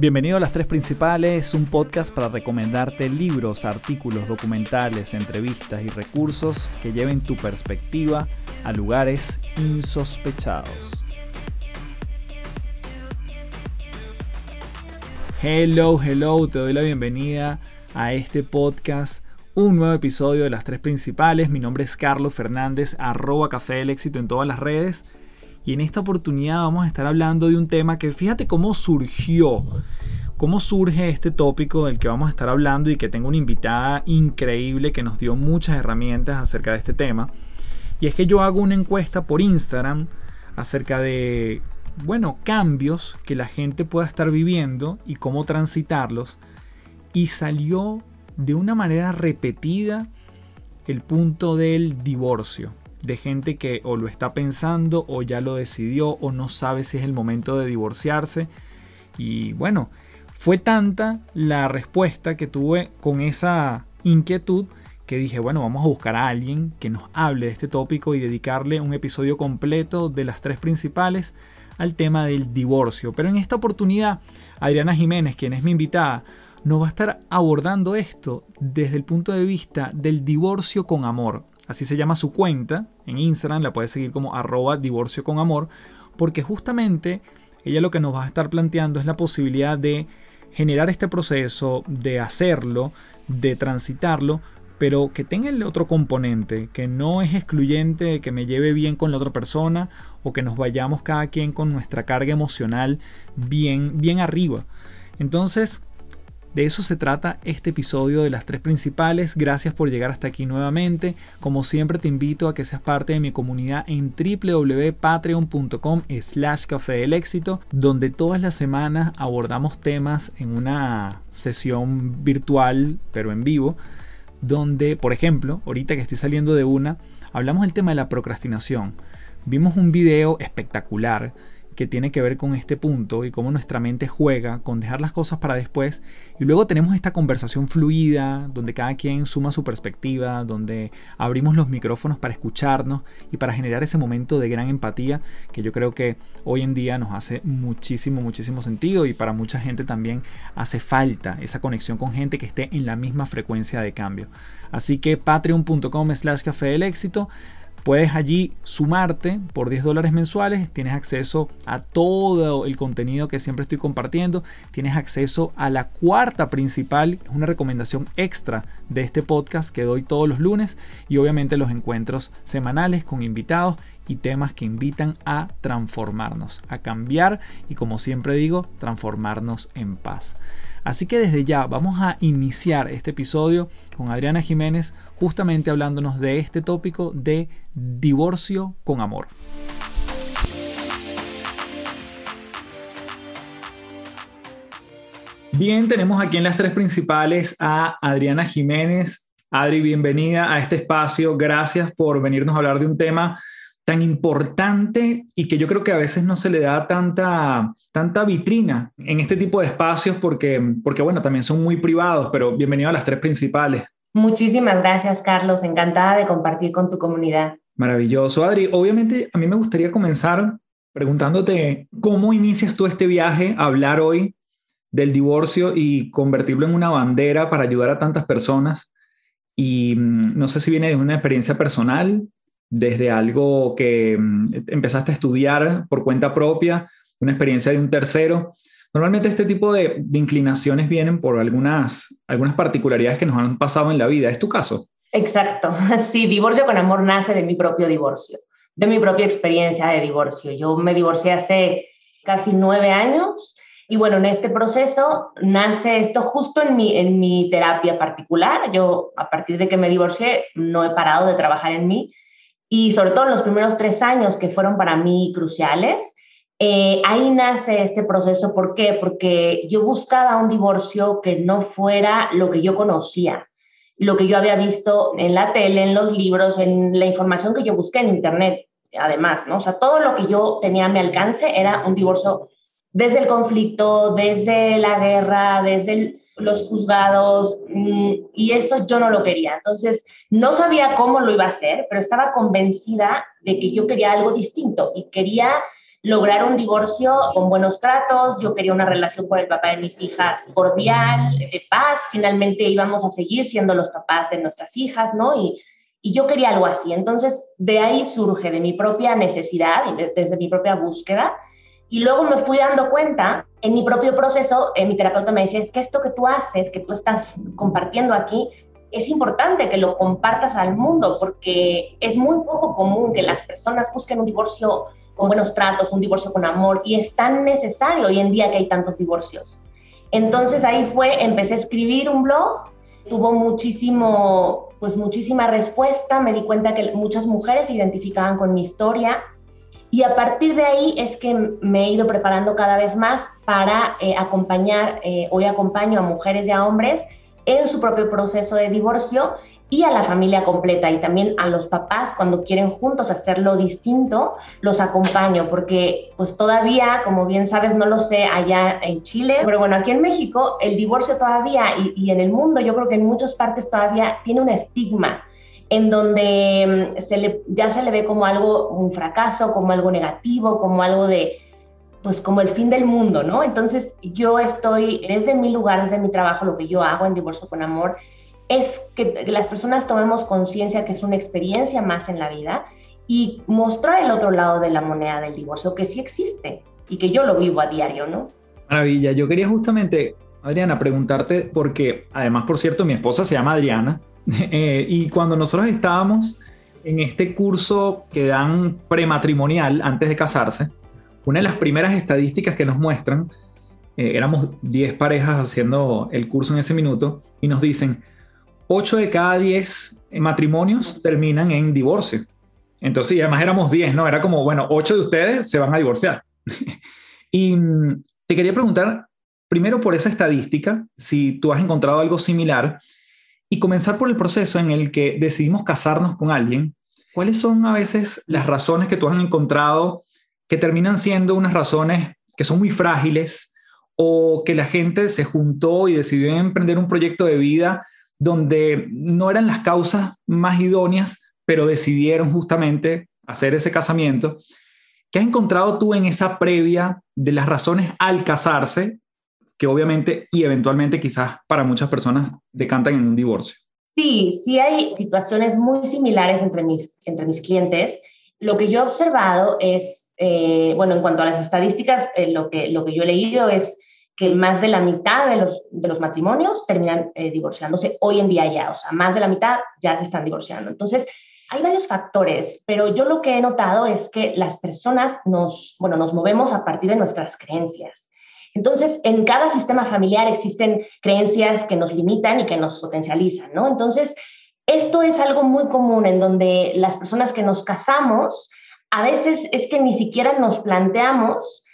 Bienvenido a Las Tres Principales, un podcast para recomendarte libros, artículos, documentales, entrevistas y recursos que lleven tu perspectiva a lugares insospechados. Hello, hello, te doy la bienvenida a este podcast, un nuevo episodio de Las Tres Principales. Mi nombre es Carlos Fernández, arroba Café del Éxito en todas las redes. Y en esta oportunidad vamos a estar hablando de un tema que fíjate cómo surgió, cómo surge este tópico del que vamos a estar hablando y que tengo una invitada increíble que nos dio muchas herramientas acerca de este tema. Y es que yo hago una encuesta por Instagram acerca de, bueno, cambios que la gente pueda estar viviendo y cómo transitarlos. Y salió de una manera repetida el punto del divorcio de gente que o lo está pensando o ya lo decidió o no sabe si es el momento de divorciarse. Y bueno, fue tanta la respuesta que tuve con esa inquietud que dije, bueno, vamos a buscar a alguien que nos hable de este tópico y dedicarle un episodio completo de las tres principales al tema del divorcio. Pero en esta oportunidad, Adriana Jiménez, quien es mi invitada, nos va a estar abordando esto desde el punto de vista del divorcio con amor. Así se llama su cuenta en Instagram, la puedes seguir como arroba divorcio con amor, porque justamente ella lo que nos va a estar planteando es la posibilidad de generar este proceso, de hacerlo, de transitarlo, pero que tenga el otro componente, que no es excluyente que me lleve bien con la otra persona o que nos vayamos cada quien con nuestra carga emocional bien, bien arriba. Entonces, de eso se trata este episodio de las tres principales. Gracias por llegar hasta aquí nuevamente. Como siempre te invito a que seas parte de mi comunidad en www.patreon.com slash café del éxito, donde todas las semanas abordamos temas en una sesión virtual, pero en vivo, donde, por ejemplo, ahorita que estoy saliendo de una, hablamos del tema de la procrastinación. Vimos un video espectacular que tiene que ver con este punto y cómo nuestra mente juega con dejar las cosas para después. Y luego tenemos esta conversación fluida, donde cada quien suma su perspectiva, donde abrimos los micrófonos para escucharnos y para generar ese momento de gran empatía que yo creo que hoy en día nos hace muchísimo, muchísimo sentido y para mucha gente también hace falta esa conexión con gente que esté en la misma frecuencia de cambio. Así que patreon.com slash café del éxito Puedes allí sumarte por 10 dólares mensuales, tienes acceso a todo el contenido que siempre estoy compartiendo, tienes acceso a la cuarta principal, es una recomendación extra de este podcast que doy todos los lunes y obviamente los encuentros semanales con invitados y temas que invitan a transformarnos, a cambiar y como siempre digo, transformarnos en paz. Así que desde ya vamos a iniciar este episodio con Adriana Jiménez justamente hablándonos de este tópico de divorcio con amor. Bien, tenemos aquí en las tres principales a Adriana Jiménez. Adri, bienvenida a este espacio. Gracias por venirnos a hablar de un tema tan importante y que yo creo que a veces no se le da tanta, tanta vitrina en este tipo de espacios porque, porque, bueno, también son muy privados, pero bienvenido a las tres principales. Muchísimas gracias, Carlos. Encantada de compartir con tu comunidad. Maravilloso, Adri. Obviamente, a mí me gustaría comenzar preguntándote cómo inicias tú este viaje a hablar hoy del divorcio y convertirlo en una bandera para ayudar a tantas personas. Y mm, no sé si viene de una experiencia personal desde algo que mm, empezaste a estudiar por cuenta propia, una experiencia de un tercero. Normalmente este tipo de, inclinaciones vienen por algunas, algunas particularidades que nos han pasado en la vida. ¿Es tu caso? Exacto. Sí, divorcio con amor nace de mi propio divorcio, de mi propia experiencia de divorcio. Yo me divorcié hace casi nueve años y bueno, en este proceso nace esto justo en mi, en mi terapia particular. Yo a partir de que me divorcié no he parado de trabajar en mí y sobre todo en los primeros tres años que fueron para mí cruciales, eh, ahí nace este proceso. ¿Por qué? Porque yo buscaba un divorcio que no fuera lo que yo conocía, lo que yo había visto en la tele, en los libros, en la información que yo busqué en Internet, además, ¿no? O sea, todo lo que yo tenía a mi alcance era un divorcio desde el conflicto, desde la guerra, desde el, los juzgados, mm, y eso yo no lo quería. Entonces, no sabía cómo lo iba a hacer, pero estaba convencida de que yo quería algo distinto y quería lograr un divorcio con buenos tratos, yo quería una relación con el papá de mis hijas cordial, de paz, finalmente íbamos a seguir siendo los papás de nuestras hijas, ¿no? Y, y yo quería algo así. Entonces, de ahí surge, de mi propia necesidad, desde mi propia búsqueda, y luego me fui dando cuenta en mi propio proceso, en mi terapeuta me decía, es que esto que tú haces, que tú estás compartiendo aquí, es importante que lo compartas al mundo porque es muy poco común que las personas busquen un divorcio con buenos tratos, un divorcio con amor, y es tan necesario hoy en día que hay tantos divorcios. Entonces ahí fue, empecé a escribir un blog, tuvo muchísimo, pues muchísima respuesta, me di cuenta que muchas mujeres se identificaban con mi historia, y a partir de ahí es que me he ido preparando cada vez más para eh, acompañar, eh, hoy acompaño a mujeres y a hombres en su propio proceso de divorcio y a la familia completa y también a los papás cuando quieren juntos hacerlo distinto, los acompaño porque pues todavía, como bien sabes, no lo sé allá en Chile, pero bueno, aquí en México el divorcio todavía y, en el mundo yo creo que en muchas partes todavía tiene un estigma en donde mm, se le, ya se le ve como algo, un fracaso, como algo negativo, como algo de, pues como el fin del mundo, ¿no? Entonces yo estoy, desde mi lugar, desde mi trabajo, lo que yo hago en Divorcio con Amor, es que las personas tomemos conciencia que es una experiencia más en la vida y mostrar el otro lado de la moneda del divorcio, que sí existe y que yo lo vivo a diario, ¿no? Maravilla, yo quería justamente, Adriana, preguntarte, porque además, por cierto, mi esposa se llama Adriana, eh, y cuando nosotros estábamos en este curso que dan prematrimonial antes de casarse, una de las primeras estadísticas que nos muestran, eh, éramos 10 parejas haciendo el curso en ese minuto, y nos dicen, 8 de cada 10 matrimonios terminan en divorcio. Entonces, y además éramos 10, ¿no? Era como, bueno, 8 de ustedes se van a divorciar. y mm, te quería preguntar, primero por esa estadística, si tú has encontrado algo similar, y comenzar por el proceso en el que decidimos casarnos con alguien. ¿Cuáles son a veces las razones que tú has encontrado que terminan siendo unas razones que son muy frágiles o que la gente se juntó y decidió emprender un proyecto de vida donde no eran las causas más idóneas, pero decidieron justamente hacer ese casamiento. ¿Qué has encontrado tú en esa previa de las razones al casarse, que obviamente y eventualmente quizás para muchas personas decantan en un divorcio? Sí, sí hay situaciones muy similares entre mis, entre mis clientes. Lo que yo he observado es, eh, bueno, en cuanto a las estadísticas, eh, lo, que, lo que yo he leído es que más de la mitad de los, de los matrimonios terminan eh, divorciándose hoy en día ya, o sea, más de la mitad ya se están divorciando. Entonces, hay varios factores, pero yo lo que he notado es que las personas nos, bueno, nos movemos a partir de nuestras creencias. Entonces, en cada sistema familiar existen creencias que nos limitan y que nos potencializan, ¿no? Entonces, esto es algo muy común en donde las personas que nos casamos, a veces es que ni siquiera nos planteamos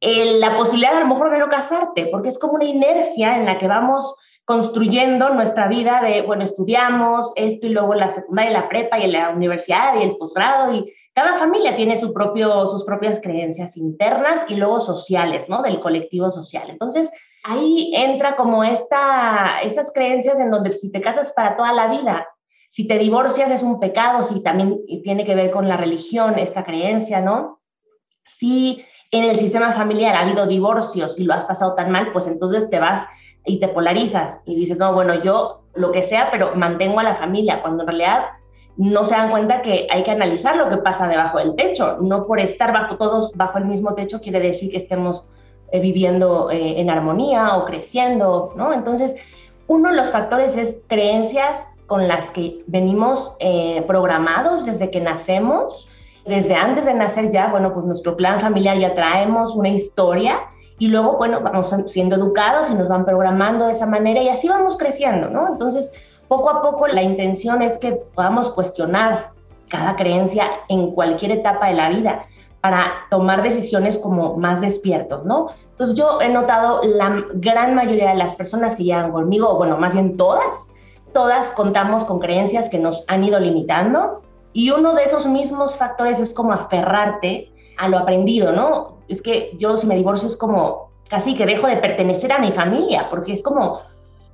la posibilidad a lo mejor de no casarte, porque es como una inercia en la que vamos construyendo nuestra vida de, bueno, estudiamos esto y luego la secundaria, la prepa y la universidad y el posgrado y cada familia tiene su propio, sus propias creencias internas y luego sociales, ¿no? Del colectivo social. Entonces, ahí entra como esta, esas creencias en donde si te casas para toda la vida, si te divorcias es un pecado, si también tiene que ver con la religión, esta creencia, ¿no? Si en el sistema familiar ha habido divorcios y lo has pasado tan mal, pues entonces te vas y te polarizas y dices, no, bueno, yo lo que sea, pero mantengo a la familia, cuando en realidad no se dan cuenta que hay que analizar lo que pasa debajo del techo. No por estar bajo todos bajo el mismo techo quiere decir que estemos eh, viviendo eh, en armonía o creciendo, ¿no? Entonces, uno de los factores es creencias con las que venimos eh, programados desde que nacemos desde antes de nacer ya, bueno, pues nuestro plan familiar ya traemos una historia y luego, bueno, vamos siendo educados y nos van programando de esa manera y así vamos creciendo, ¿no? Entonces, poco a poco la intención es que podamos cuestionar cada creencia en cualquier etapa de la vida para tomar decisiones como más despiertos, ¿no? Entonces yo he notado la gran mayoría de las personas que llegan conmigo, bueno, más bien todas, todas contamos con creencias que nos han ido limitando y uno de esos mismos factores es como aferrarte a lo aprendido, ¿no? Es que yo si me divorcio es como casi que dejo de pertenecer a mi familia, porque es como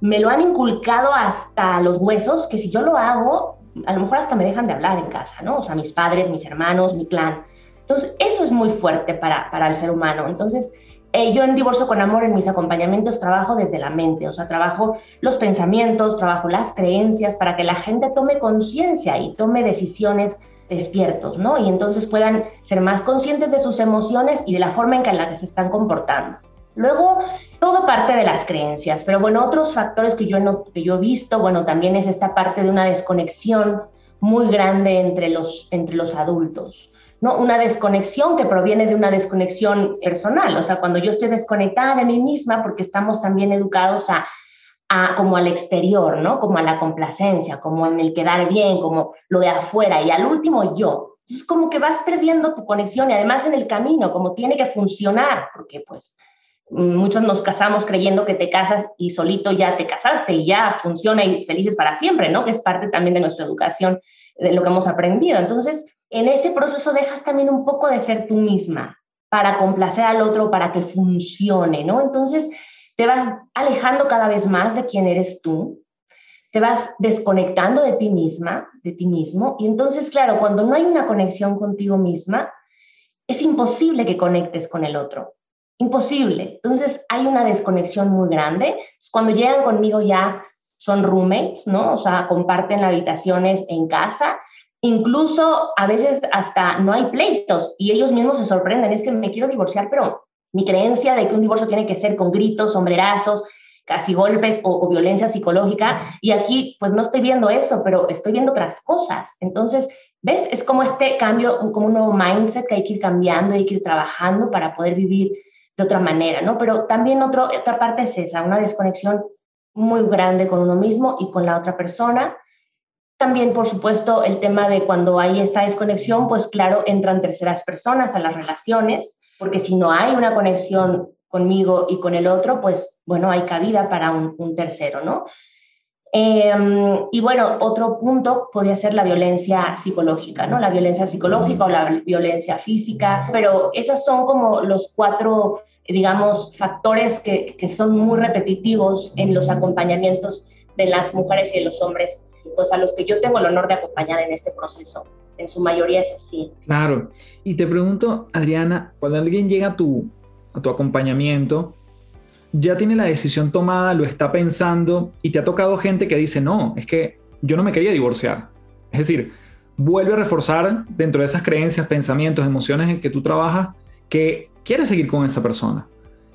me lo han inculcado hasta los huesos, que si yo lo hago, a lo mejor hasta me dejan de hablar en casa, ¿no? O sea, mis padres, mis hermanos, mi clan. Entonces, eso es muy fuerte para, para el ser humano. Entonces, eh, yo en Divorcio con Amor, en mis acompañamientos, trabajo desde la mente, o sea, trabajo los pensamientos, trabajo las creencias para que la gente tome conciencia y tome decisiones despiertos, ¿no? Y entonces puedan ser más conscientes de sus emociones y de la forma en la que se están comportando. Luego, todo parte de las creencias, pero bueno, otros factores que yo, no, que yo he visto, bueno, también es esta parte de una desconexión muy grande entre los, entre los adultos. ¿no? Una desconexión que proviene de una desconexión personal, o sea, cuando yo estoy desconectada de mí misma, porque estamos también educados a, a, como al exterior, ¿no? Como a la complacencia, como en el quedar bien, como lo de afuera, y al último yo. Es como que vas perdiendo tu conexión y además en el camino, como tiene que funcionar, porque pues muchos nos casamos creyendo que te casas y solito ya te casaste y ya funciona y felices para siempre, ¿no? Que es parte también de nuestra educación, de lo que hemos aprendido. Entonces, en ese proceso dejas también un poco de ser tú misma para complacer al otro, para que funcione, ¿no? Entonces te vas alejando cada vez más de quién eres tú, te vas desconectando de ti misma, de ti mismo, y entonces, claro, cuando no hay una conexión contigo misma, es imposible que conectes con el otro. Imposible. Entonces hay una desconexión muy grande. Cuando llegan conmigo ya son roommates, ¿no? O sea, comparten habitaciones en casa Incluso a veces hasta no hay pleitos y ellos mismos se sorprenden, es que me quiero divorciar, pero mi creencia de que un divorcio tiene que ser con gritos, sombrerazos, casi golpes o, violencia psicológica, y aquí pues no estoy viendo eso, pero estoy viendo otras cosas. Entonces, ¿ves? Es como este cambio, como un nuevo mindset que hay que ir cambiando, hay que ir trabajando para poder vivir de otra manera, ¿no? Pero también otro, otra parte es esa, una desconexión muy grande con uno mismo y con la otra persona también, por supuesto, el tema de cuando hay esta desconexión, pues claro, entran terceras personas a las relaciones, porque si no hay una conexión conmigo y con el otro, pues bueno, hay cabida para un, tercero, ¿no? Em, y bueno, otro punto podría ser la violencia psicológica, ¿no? La violencia psicológica o la violencia física, pero esas son como los cuatro, digamos, factores que, que son muy repetitivos en los acompañamientos de las mujeres y de los hombres pues a los que yo tengo el honor de acompañar en este proceso. En su mayoría es así. Claro. Y te pregunto, Adriana, cuando alguien llega a tu, a tu acompañamiento, ya tiene la decisión tomada, lo está pensando y te ha tocado gente que dice, no, es que yo no me quería divorciar. Es decir, vuelve a reforzar dentro de esas creencias, pensamientos, emociones en que tú trabajas, que quieres seguir con esa persona.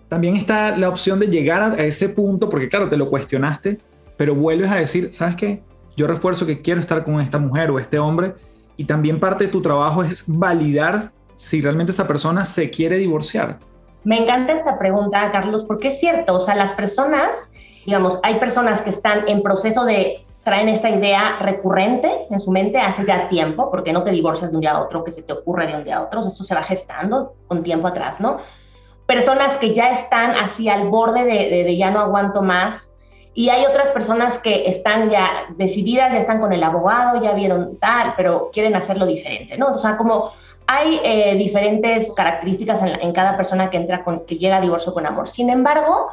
También está la opción de llegar a ese punto, porque claro, te lo cuestionaste, pero vuelves a decir, ¿sabes qué? yo refuerzo que quiero estar con esta mujer o este hombre y también parte de tu trabajo es validar si realmente esa persona se quiere divorciar. Me encanta esta pregunta, Carlos, porque es cierto, o sea, las personas, digamos, hay personas que están en proceso de traen esta idea recurrente en su mente hace ya tiempo, porque no te divorcias de un día a otro, que se te ocurre de un día a otro, esto se va gestando con tiempo atrás, ¿no? Personas que ya están así al borde de, de ya no aguanto más, y hay otras personas que están ya decididas, ya están con el abogado, ya vieron tal, pero quieren hacerlo diferente, ¿no? O sea, como hay eh, diferentes características en, cada persona que entra con, que llega a divorcio con amor. Sin embargo,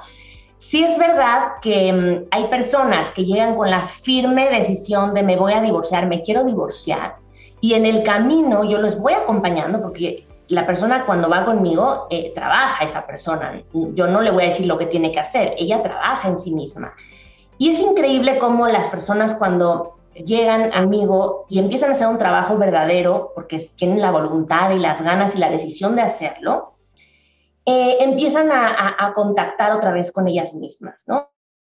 sí es verdad que mm, hay personas que llegan con la firme decisión de me voy a divorciar, me quiero divorciar, y en el camino yo los voy acompañando porque la persona cuando va conmigo eh, trabaja esa persona. Yo no le voy a decir lo que tiene que hacer, ella trabaja en sí misma. Y es increíble cómo las personas cuando llegan amigo y empiezan a hacer un trabajo verdadero, porque tienen la voluntad y las ganas y la decisión de hacerlo, eh, empiezan a, contactar otra vez con ellas mismas, ¿no?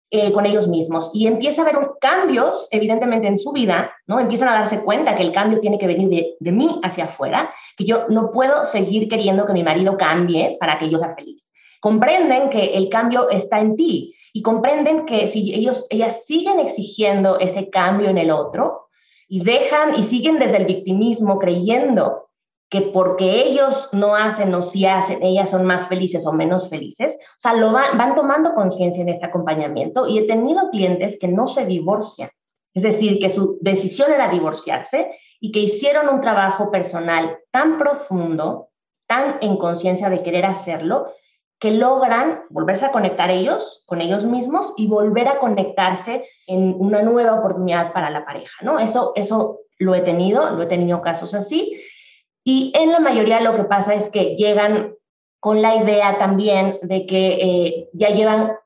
Eh, con ellos mismos y empieza a haber cambios, evidentemente, en su vida, ¿no? Empiezan a darse cuenta que el cambio tiene que venir de, de, mí hacia afuera, que yo no puedo seguir queriendo que mi marido cambie para que yo sea feliz. Comprenden que el cambio está en ti y comprenden que si ellos, ellas siguen exigiendo ese cambio en el otro y dejan y siguen desde el victimismo creyendo que porque ellos no hacen o si hacen, ellas son más felices o menos felices. O sea, lo van, van tomando conciencia en este acompañamiento y he tenido clientes que no se divorcian. Es decir, que su decisión era divorciarse y que hicieron un trabajo personal tan profundo, tan en conciencia de querer hacerlo, que logran volverse a conectar ellos con ellos mismos y volver a conectarse en una nueva oportunidad para la pareja, ¿no? Eso, eso lo he tenido, lo he tenido casos así Y en la mayoría lo que pasa es que llegan con la idea también de que eh, ya llevan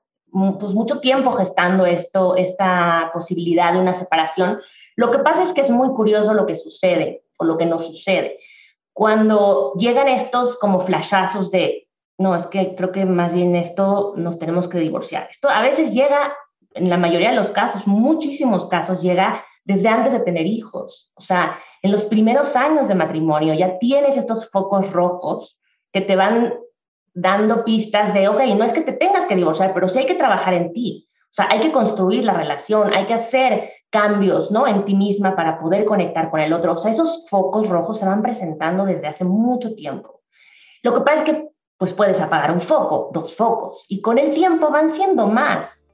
pues, mucho tiempo gestando esto, esta posibilidad de una separación. Lo que pasa es que es muy curioso lo que sucede o lo que no sucede. Cuando llegan estos como flashazos de, no, es que creo que más bien esto nos tenemos que divorciar. Esto a veces llega, en la mayoría de los casos, muchísimos casos, llega desde antes de tener hijos. O sea, en los primeros años de matrimonio ya tienes estos focos rojos que te van dando pistas de, ok, no es que te tengas que divorciar, pero sí hay que trabajar en ti. O sea, hay que construir la relación, hay que hacer cambios, ¿no? En ti misma para poder conectar con el otro. O sea, esos focos rojos se van presentando desde hace mucho tiempo. Lo que pasa es que, pues puedes apagar un foco, dos focos, y con el tiempo van siendo más,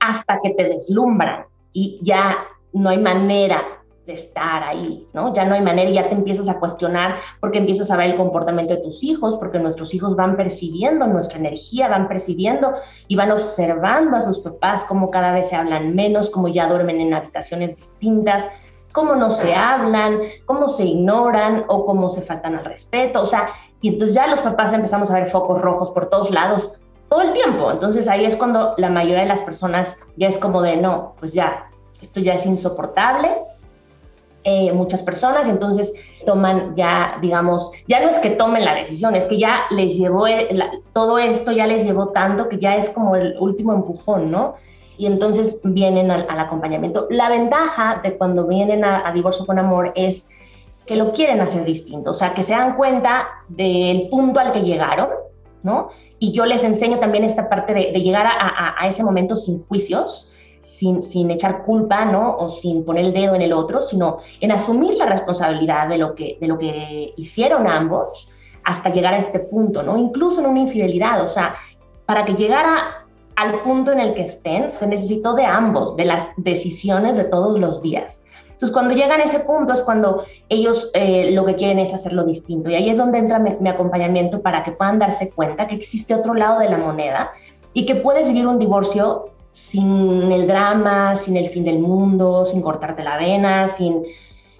hasta que te deslumbran y ya no hay manera de estar ahí, ¿no? Ya no hay manera y ya te empiezas a cuestionar porque empiezas a ver el comportamiento de tus hijos, porque nuestros hijos van percibiendo nuestra energía, van percibiendo y van observando a sus papás cómo cada vez se hablan menos, cómo ya duermen en habitaciones distintas, cómo no se hablan, cómo se ignoran o cómo se faltan al respeto, o sea, y entonces ya los papás empezamos a ver focos rojos por todos lados todo el tiempo. Entonces ahí es cuando la mayoría de las personas ya es como de, no, pues ya, esto ya es insoportable, eh, muchas personas, entonces toman ya, digamos, ya no es que tomen la decisión, es que ya les llevó, todo esto ya les llevó tanto que ya es como el último empujón, ¿no? Y entonces vienen al, acompañamiento. La ventaja de cuando vienen a, divorcio con amor es que lo quieren hacer distinto, o sea, que se dan cuenta del punto al que llegaron, ¿no? Y yo les enseño también esta parte de, llegar a, a ese momento sin juicios, sin, sin echar culpa, ¿no? O sin poner el dedo en el otro, sino en asumir la responsabilidad de lo que, de lo que hicieron ambos hasta llegar a este punto, ¿no? Incluso en una infidelidad, o sea, para que llegara al punto en el que estén, se necesitó de ambos, de las decisiones de todos los días. Entonces, cuando llegan a ese punto es cuando ellos eh, lo que quieren es hacerlo distinto. Y ahí es donde entra mi, acompañamiento para que puedan darse cuenta que existe otro lado de la moneda y que puedes vivir un divorcio sin el drama, sin el fin del mundo, sin cortarte la vena, sin,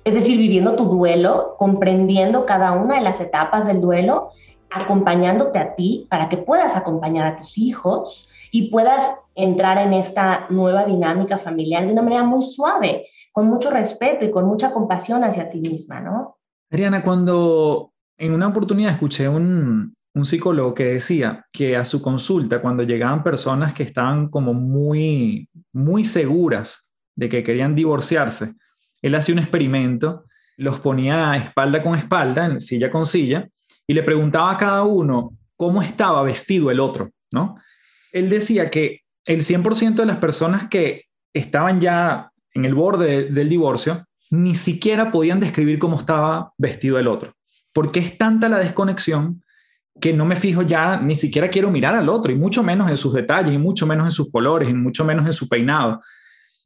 es decir, viviendo tu duelo, comprendiendo cada una de las etapas del duelo, acompañándote a ti para que puedas acompañar a tus hijos y puedas entrar en esta nueva dinámica familiar de una manera muy suave, con mucho respeto y con mucha compasión hacia ti misma, ¿no? Adriana, cuando en una oportunidad escuché un, un psicólogo que decía que a su consulta, cuando llegaban personas que estaban como muy, muy seguras de que querían divorciarse, él hacía un experimento, los ponía espalda con espalda, en silla con silla, y le preguntaba a cada uno cómo estaba vestido el otro, ¿no? Él decía que el 100% de las personas que estaban ya en el borde del divorcio, ni siquiera podían describir cómo estaba vestido el otro, porque es tanta la desconexión que no me fijo ya, ni siquiera quiero mirar al otro, y mucho menos en sus detalles, y mucho menos en sus colores, y mucho menos en su peinado.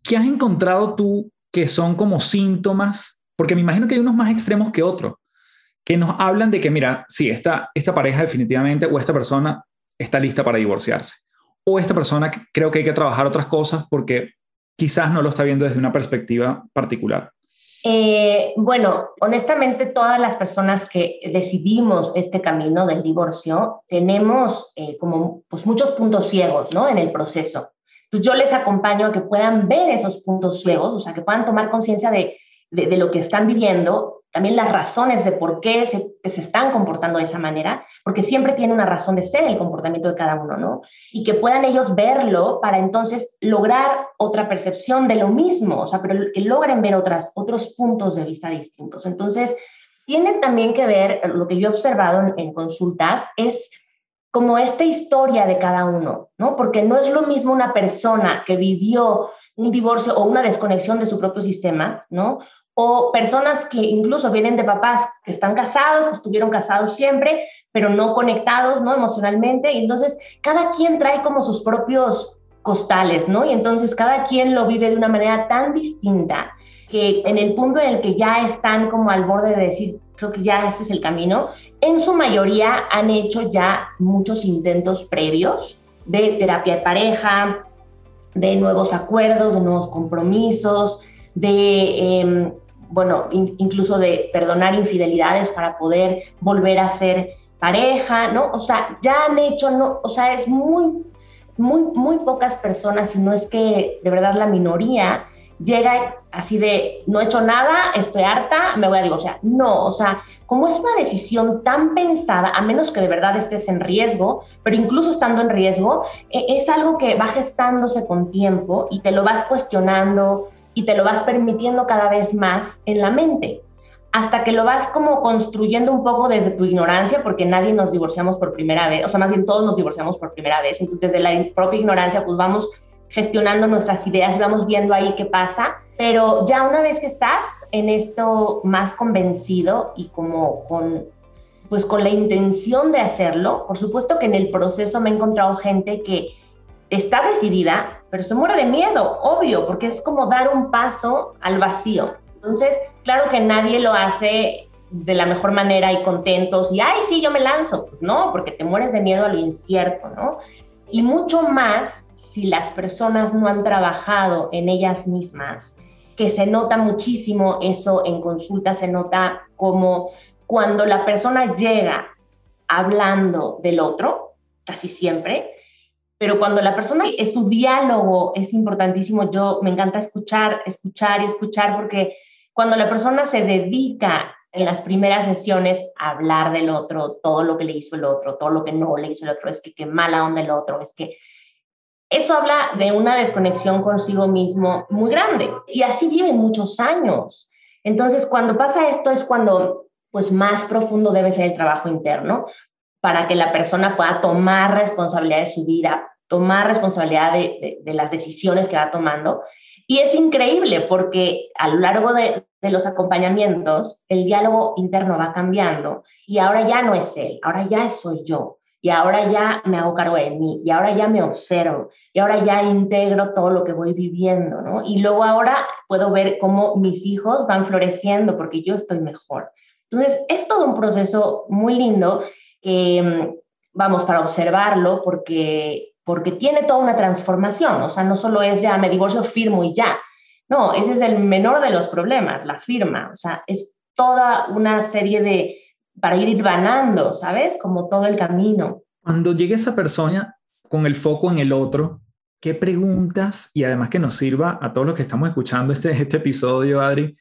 ¿Qué has encontrado tú que son como síntomas? Porque me imagino que hay unos más extremos que otros, que nos hablan de que, mira, sí, esta, esta pareja definitivamente o esta persona está lista para divorciarse. O esta persona creo que hay que trabajar otras cosas porque quizás no lo está viendo desde una perspectiva particular. Eh, bueno, honestamente, todas las personas que decidimos este camino del divorcio tenemos eh, como pues, muchos puntos ciegos ¿no? en el proceso. Entonces, yo les acompaño a que puedan ver esos puntos ciegos, o sea, que puedan tomar conciencia de, de, lo que están viviendo también las razones de por qué se, se, están comportando de esa manera, porque siempre tiene una razón de ser el comportamiento de cada uno, ¿no? Y que puedan ellos verlo para entonces lograr otra percepción de lo mismo, o sea, pero que logren ver otras, otros puntos de vista distintos. Entonces, tiene también que ver, lo que yo he observado en, en consultas, es como esta historia de cada uno, ¿no? Porque no es lo mismo una persona que vivió un divorcio o una desconexión de su propio sistema, ¿no? O personas que incluso vienen de papás que están casados, que estuvieron casados siempre, pero no conectados, ¿no? Emocionalmente, y entonces cada quien trae como sus propios costales, ¿no? Y entonces cada quien lo vive de una manera tan distinta que en el punto en el que ya están como al borde de decir, creo que ya este es el camino, en su mayoría han hecho ya muchos intentos previos de terapia de pareja, de nuevos acuerdos, de nuevos compromisos, de em, bueno, incluso de perdonar infidelidades para poder volver a ser pareja, ¿no? O sea, ya han hecho, no, o sea, es muy, muy, muy pocas personas, si no es que de verdad la minoría llega así de, no he hecho nada, estoy harta, me voy a divorciar. No, o sea, como es una decisión tan pensada, a menos que de verdad estés en riesgo, pero incluso estando en riesgo, e, es algo que va gestándose con tiempo y te lo vas cuestionando y te lo vas permitiendo cada vez más en la mente hasta que lo vas como construyendo un poco desde tu ignorancia, porque nadie nos divorciamos por primera vez, o sea, más bien todos nos divorciamos por primera vez, entonces desde la propia ignorancia pues vamos gestionando nuestras ideas vamos viendo ahí qué pasa, pero ya una vez que estás en esto más convencido y como con pues con la intención de hacerlo, por supuesto que en el proceso me he encontrado gente que está decidida, pero se muere de miedo, obvio, porque es como dar un paso al vacío. Entonces, claro que nadie lo hace de la mejor manera y contentos y, ay, sí, yo me lanzo. Pues no, porque te mueres de miedo a lo incierto, ¿no? Y mucho más si las personas no han trabajado en ellas mismas, que se nota muchísimo eso en consulta, se nota como cuando la persona llega hablando del otro, casi siempre, pero cuando la persona es su diálogo es importantísimo. Yo me encanta escuchar, escuchar y escuchar porque cuando la persona se dedica en las primeras sesiones a hablar del otro, todo lo que le hizo el otro, todo lo que no le hizo el otro, es que qué mala onda el otro, es que eso habla de una desconexión consigo mismo muy grande y así viven muchos años. Entonces, cuando pasa esto es cuando pues más profundo debe ser el trabajo interno para que la persona pueda tomar responsabilidad de su vida, tomar responsabilidad de, de las decisiones que va tomando y es increíble porque a lo largo de, los acompañamientos, el diálogo interno va cambiando y ahora ya no es él, ahora ya soy yo. Y ahora ya me hago cargo de mí, y ahora ya me observo, y ahora ya integro todo lo que voy viviendo, ¿no? Y luego ahora puedo ver cómo mis hijos van floreciendo porque yo estoy mejor. Entonces, es todo un proceso muy lindo mm, vamos, para observarlo, porque porque tiene toda una transformación, o sea, no solo es ya me divorcio, firmo y ya, no, ese es el menor de los problemas, la firma, o sea, es toda una serie de, para ir ganando, ¿sabes? Como todo el camino. Cuando llegue esa persona con el foco en el otro, ¿qué preguntas, y además que nos sirva a todos los que estamos escuchando este, este episodio, Adri,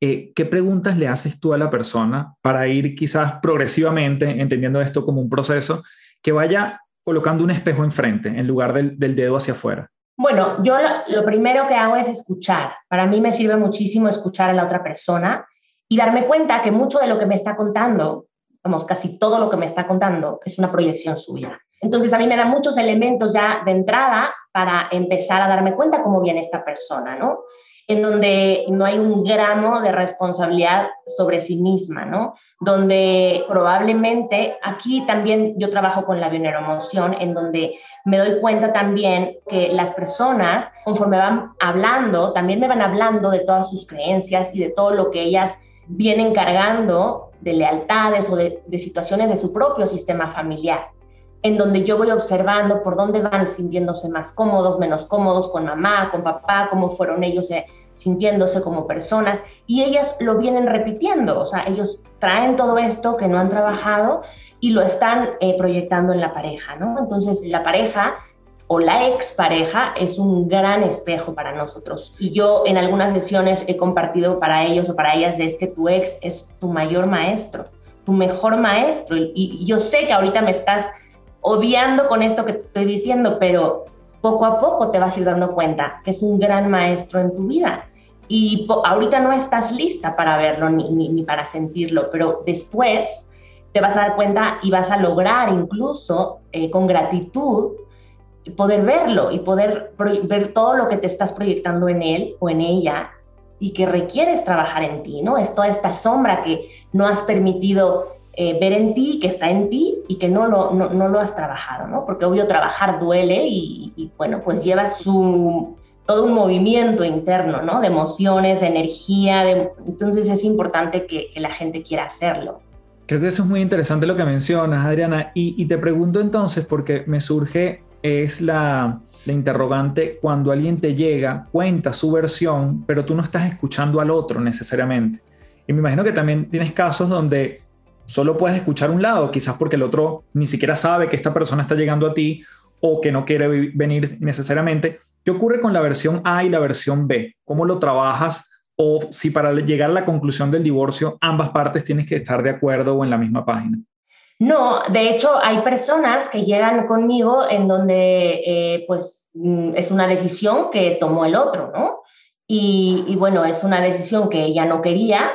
eh, ¿qué preguntas le haces tú a la persona para ir quizás progresivamente entendiendo esto como un proceso que vaya colocando un espejo enfrente en lugar del, dedo hacia afuera? Bueno, yo lo, primero que hago es escuchar. Para mí me sirve muchísimo escuchar a la otra persona y darme cuenta que mucho de lo que me está contando, vamos, casi todo lo que me está contando es una proyección suya. Entonces a mí me da muchos elementos ya de entrada para empezar a darme cuenta cómo viene esta persona, ¿no? En donde no hay un gramo de responsabilidad sobre sí misma, ¿no? Donde probablemente, aquí también yo trabajo con la bioneuromoción, en donde me doy cuenta también que las personas, conforme van hablando, también me van hablando de todas sus creencias y de todo lo que ellas vienen cargando de lealtades o de, de situaciones de su propio sistema familiar en donde yo voy observando por dónde van sintiéndose más cómodos, menos cómodos con mamá, con papá, cómo fueron ellos eh, sintiéndose como personas y ellas lo vienen repitiendo, o sea, ellos traen todo esto que no han trabajado y lo están eh, proyectando en la pareja, ¿no? Entonces, la pareja o la expareja es un gran espejo para nosotros. Y yo en algunas sesiones he compartido para ellos o para ellas es que tu ex es tu mayor maestro, tu mejor maestro. Y, y yo sé que ahorita me estás odiando con esto que te estoy diciendo, pero poco a poco te vas a ir dando cuenta que es un gran maestro en tu vida. Y ahorita no estás lista para verlo ni, ni, para sentirlo, pero después te vas a dar cuenta y vas a lograr incluso eh, con gratitud poder verlo y poder ver todo lo que te estás proyectando en él o en ella y que requieres trabajar en ti, ¿no? Es toda esta sombra que no has permitido eh, ver en ti, que está en ti y que no lo, no, no lo has trabajado, ¿no? Porque obvio trabajar duele y, bueno, pues lleva su, todo un movimiento interno, ¿no? De emociones, energía, de, entonces es importante que, la gente quiera hacerlo. Creo que eso es muy interesante lo que mencionas, Adriana, y, y te pregunto entonces, porque me surge es la, la interrogante cuando alguien te llega, cuenta su versión, pero tú no estás escuchando al otro necesariamente. Y me imagino que también tienes casos donde solo puedes escuchar un lado, quizás porque el otro ni siquiera sabe que esta persona está llegando a ti o que no quiere venir necesariamente. ¿Qué ocurre con la versión A y la versión B? ¿Cómo lo trabajas? O si para llegar a la conclusión del divorcio ambas partes tienes que estar de acuerdo o en la misma página. No, de hecho hay personas que llegan conmigo en donde eh, pues mm, es una decisión que tomó el otro, ¿no? Y, y, bueno, es una decisión que ella no quería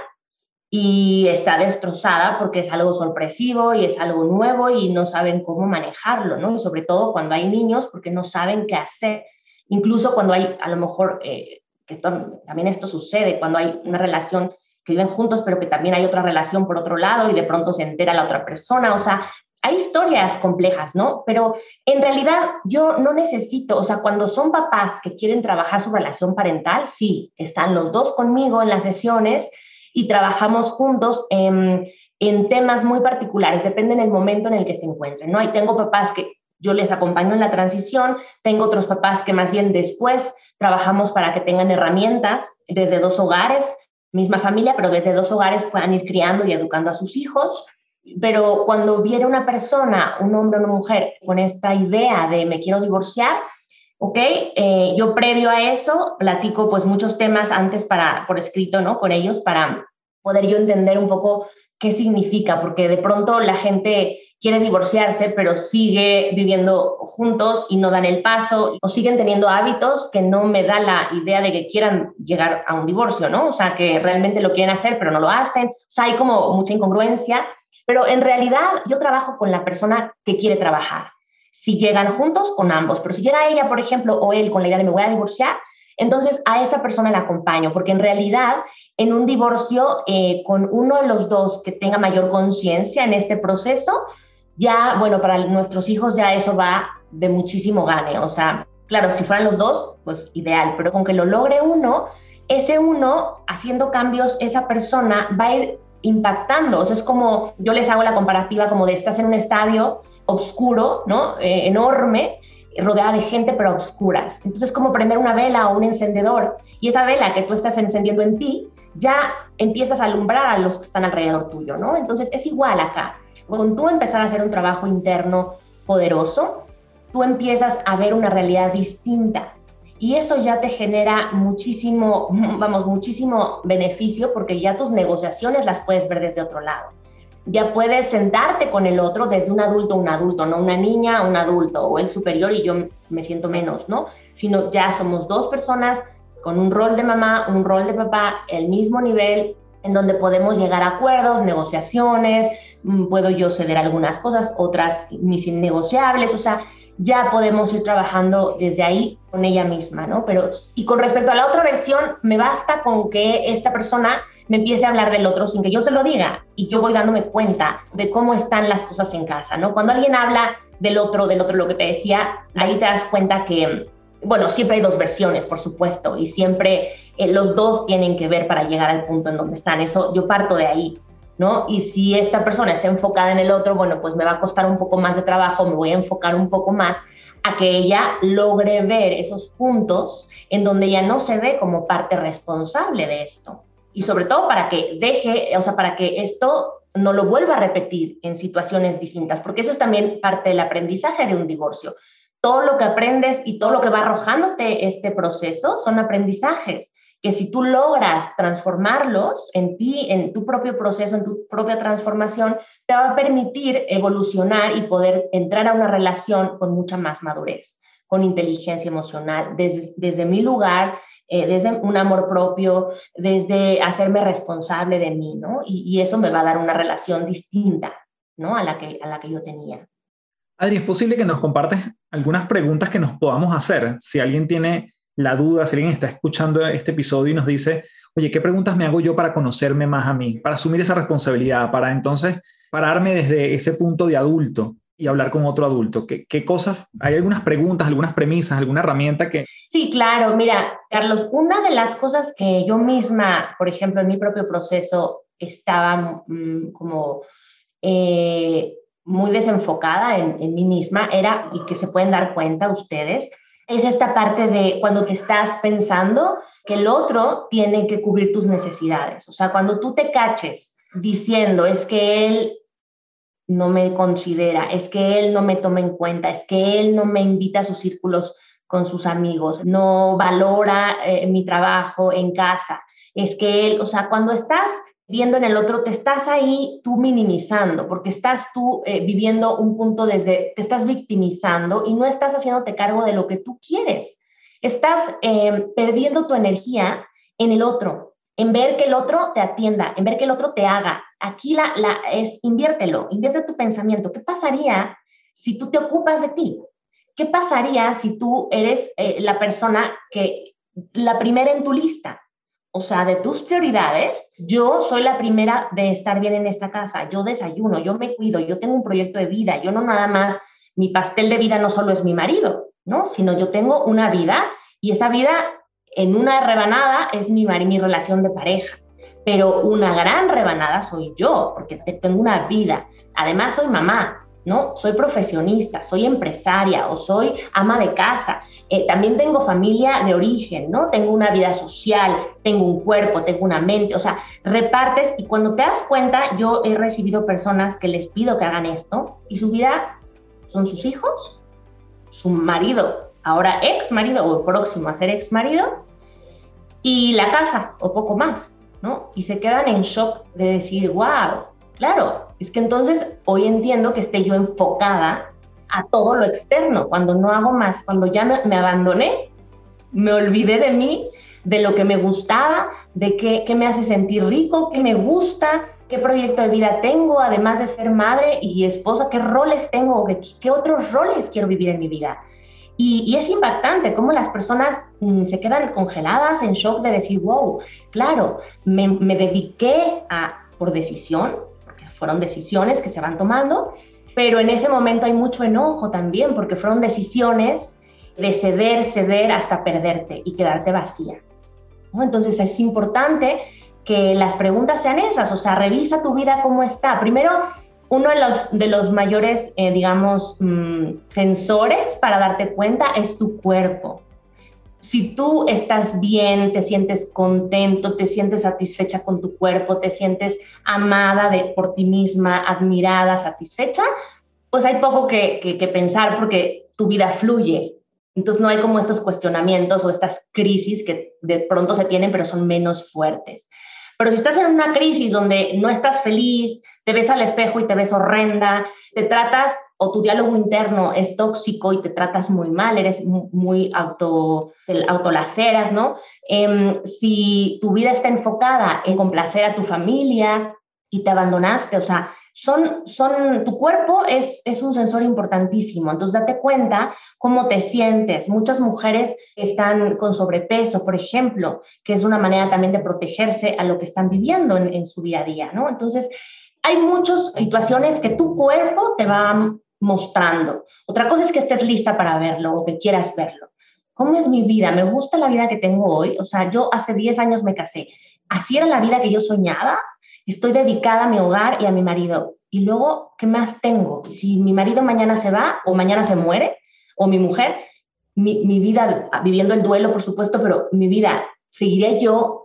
y está destrozada porque es algo sorpresivo y es algo nuevo y no saben cómo manejarlo, ¿no? Y sobre todo cuando hay niños porque no saben qué hacer. Incluso cuando hay, a lo mejor, eh, que también esto sucede, cuando hay una relación que viven juntos, pero que también hay otra relación por otro lado y de pronto se entera la otra persona. O sea, hay historias complejas, ¿no? Pero en realidad yo no necesito, o sea, cuando son papás que quieren trabajar su relación parental, sí, están los dos conmigo en las sesiones y trabajamos juntos en, temas muy particulares, depende del momento en el que se encuentren, ¿no? Y tengo papás que yo les acompaño en la transición, tengo otros papás que más bien después trabajamos para que tengan herramientas desde dos hogares misma familia, pero desde dos hogares puedan ir criando y educando a sus hijos. Pero cuando viene una persona, un hombre o una mujer, con esta idea de me quiero divorciar, ¿ok? Eh, yo previo a eso platico pues muchos temas antes para, por escrito, ¿no? Con ellos para poder yo entender un poco qué significa, porque de pronto la gente quiere divorciarse, pero sigue viviendo juntos y no dan el paso, o siguen teniendo hábitos que no me da la idea de que quieran llegar a un divorcio, ¿no? O sea, que realmente lo quieren hacer, pero no lo hacen. O sea, hay como mucha incongruencia, pero en realidad yo trabajo con la persona que quiere trabajar. Si llegan juntos, con ambos, pero si llega ella, por ejemplo, o él con la idea de me voy a divorciar, entonces a esa persona la acompaño, porque en realidad en un divorcio, eh, con uno de los dos que tenga mayor conciencia en este proceso, ya, bueno, para nuestros hijos ya eso va de muchísimo gane. O sea, claro, si fueran los dos, pues ideal, pero con que lo logre uno, ese uno, haciendo cambios, esa persona va a ir impactando. O sea, es como, yo les hago la comparativa como de estás en un estadio oscuro, ¿no? Eh, enorme, rodeada de gente, pero a oscuras. Entonces, es como prender una vela o un encendedor. Y esa vela que tú estás encendiendo en ti, ya empiezas a alumbrar a los que están alrededor tuyo, ¿no? Entonces, es igual acá. Con tú empezar a hacer un trabajo interno poderoso, tú empiezas a ver una realidad distinta. Y eso ya te genera muchísimo, vamos, muchísimo beneficio porque ya tus negociaciones las puedes ver desde otro lado. Ya puedes sentarte con el otro desde un adulto a un adulto, no una niña a un adulto o el superior y yo me siento menos, ¿no? Sino ya somos dos personas con un rol de mamá, un rol de papá, el mismo nivel, en donde podemos llegar a acuerdos, negociaciones, mm, puedo yo ceder algunas cosas, otras mis innegociables, o sea, ya podemos ir trabajando desde ahí con ella misma, ¿no? Pero, y con respecto a la otra versión, me basta con que esta persona me empiece a hablar del otro sin que yo se lo diga y yo voy dándome cuenta de cómo están las cosas en casa, ¿no? Cuando alguien habla del otro, del otro, lo que te decía, ahí te das cuenta que, bueno, siempre hay dos versiones, por supuesto, y siempre eh, los dos tienen que ver para llegar al punto en donde están. Eso yo parto de ahí, ¿no? Y si esta persona está enfocada en el otro, bueno, pues me va a costar un poco más de trabajo, me voy a enfocar un poco más a que ella logre ver esos puntos en donde ella no se ve como parte responsable de esto. Y sobre todo para que deje, o sea, para que esto no lo vuelva a repetir en situaciones distintas, porque eso es también parte del aprendizaje de un divorcio. Todo lo que aprendes y todo lo que va arrojándote este proceso son aprendizajes que si tú logras transformarlos en ti, en tu propio proceso, en tu propia transformación, te va a permitir evolucionar y poder entrar a una relación con mucha más madurez, con inteligencia emocional, desde, desde mi lugar, eh, desde un amor propio, desde hacerme responsable de mí, ¿no? Y, y, eso me va a dar una relación distinta, ¿no? A la que, a la que yo tenía. Adri, ¿es posible que nos compartes algunas preguntas que nos podamos hacer? Si alguien tiene la duda, si alguien está escuchando este episodio y nos dice, oye, ¿qué preguntas me hago yo para conocerme más a mí, para asumir esa responsabilidad, para entonces pararme desde ese punto de adulto y hablar con otro adulto? ¿Qué, qué cosas? ¿Hay algunas preguntas, algunas premisas, alguna herramienta que... Sí, claro. Mira, Carlos, una de las cosas que yo misma, por ejemplo, en mi propio proceso, estaba mm, como... Eh, muy desenfocada en, en mí misma era, y que se pueden dar cuenta ustedes, es esta parte de cuando estás pensando que el otro tiene que cubrir tus necesidades. O sea, cuando tú te caches diciendo es que él no me considera, es que él no me toma en cuenta, es que él no me invita a sus círculos con sus amigos, no valora eh, mi trabajo en casa, es que él, o sea, cuando estás viendo en el otro, te estás ahí tú minimizando, porque estás tú eh, viviendo un punto desde, te estás victimizando y no estás haciéndote cargo de lo que tú quieres. Estás eh, perdiendo tu energía en el otro, en ver que el otro te atienda, en ver que el otro te haga. Aquí la, la es inviértelo, invierte tu pensamiento. ¿Qué pasaría si tú te ocupas de ti? ¿Qué pasaría si tú eres eh, la persona que la primera en tu lista? O sea, de tus prioridades, yo soy la primera de estar bien en esta casa, yo desayuno, yo me cuido, yo tengo un proyecto de vida, yo no nada más, mi pastel de vida no solo es mi marido, ¿no? Sino yo tengo una vida y esa vida en una rebanada es mi, mi relación de pareja, pero una gran rebanada soy yo, porque tengo una vida. Además soy mamá, ¿no? Soy profesionista, soy empresaria o soy ama de casa. Eh, también tengo familia de origen, ¿no? Tengo una vida social, tengo un cuerpo, tengo una mente, o sea, repartes y cuando te das cuenta, yo he recibido personas que les pido que hagan esto y su vida son sus hijos, su marido, ahora ex marido o próximo a ser ex marido, y la casa o poco más, ¿no? Y se quedan en shock de decir, wow, Claro, es que entonces hoy entiendo que esté yo enfocada a todo lo externo, cuando no hago más, cuando ya me, abandoné, me olvidé de mí, de lo que me gustaba, de qué, me hace sentir rico, qué me gusta, qué proyecto de vida tengo, además de ser madre y esposa, qué roles tengo, qué, qué otros roles quiero vivir en mi vida. Y, es impactante cómo las personas mm, se quedan congeladas en shock de decir, wow, claro, me, dediqué a, por decisión, fueron decisiones que se van tomando, pero en ese momento hay mucho enojo también, porque fueron decisiones de ceder, ceder hasta perderte y quedarte vacía. Entonces es importante que las preguntas sean esas, o sea, revisa tu vida cómo está. Primero, uno de los, de los mayores, eh, digamos, mm, sensores para darte cuenta es tu cuerpo si tú estás bien, te sientes contento, te sientes satisfecha con tu cuerpo, te sientes amada de, por ti misma, admirada, satisfecha, pues hay poco que, pensar porque tu vida fluye. Entonces no hay como estos cuestionamientos o estas crisis que de pronto se tienen, pero son menos fuertes. Pero si estás en una crisis donde no estás feliz, te ves al espejo y te ves horrenda, te tratas o tu diálogo interno es tóxico y te tratas muy mal, eres muy auto, autolaceras, ¿no? Em, si tu vida está enfocada en complacer a tu familia y te abandonaste, o sea, son, son, tu cuerpo es, es un sensor importantísimo, entonces date cuenta cómo te sientes. Muchas mujeres están con sobrepeso, por ejemplo, que es una manera también de protegerse a lo que están viviendo en, en su día a día, ¿no? Entonces, hay muchas situaciones que tu cuerpo te va mostrando. Otra cosa es que estés lista para verlo o que quieras verlo. ¿Cómo es mi vida? ¿Me gusta la vida que tengo hoy? O sea, yo hace 10 años me casé. ¿Así era la vida que yo soñaba? Estoy dedicada a mi hogar y a mi marido. Y luego, ¿qué más tengo? Si mi marido mañana se va o mañana se muere, o mi mujer, mi, mi vida, viviendo el duelo, por supuesto, pero mi vida, ¿seguiré yo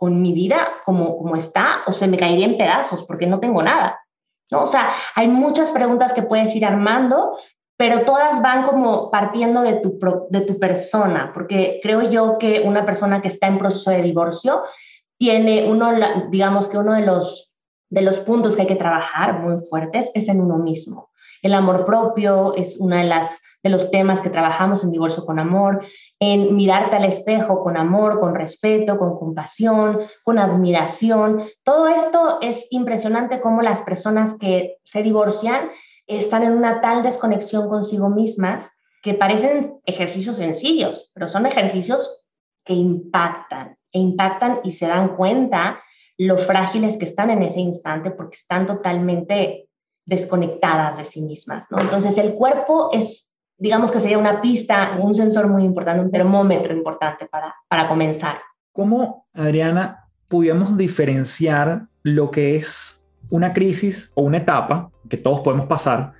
con mi vida como, como está o se me caería en pedazos porque no tengo nada? ¿no? O sea, hay muchas preguntas que puedes ir armando, pero todas van como partiendo de tu, de tu persona, porque creo yo que una persona que está en proceso de divorcio tiene uno, digamos que uno de los, de los puntos que hay que trabajar muy fuertes es en uno mismo. El amor propio es una de las de los temas que trabajamos en Divorcio con Amor, en mirarte al espejo con amor, con respeto, con compasión, con admiración. Todo esto es impresionante cómo las personas que se divorcian están en una tal desconexión consigo mismas que parecen ejercicios sencillos, pero son ejercicios que impactan e impactan y se dan cuenta lo frágiles que están en ese instante porque están totalmente desconectadas de sí mismas, ¿no? Entonces el cuerpo es digamos que sería una pista, un sensor muy importante, un termómetro importante para, para comenzar. ¿Cómo, Adriana, pudiéramos diferenciar lo que es una crisis o una etapa que todos podemos pasar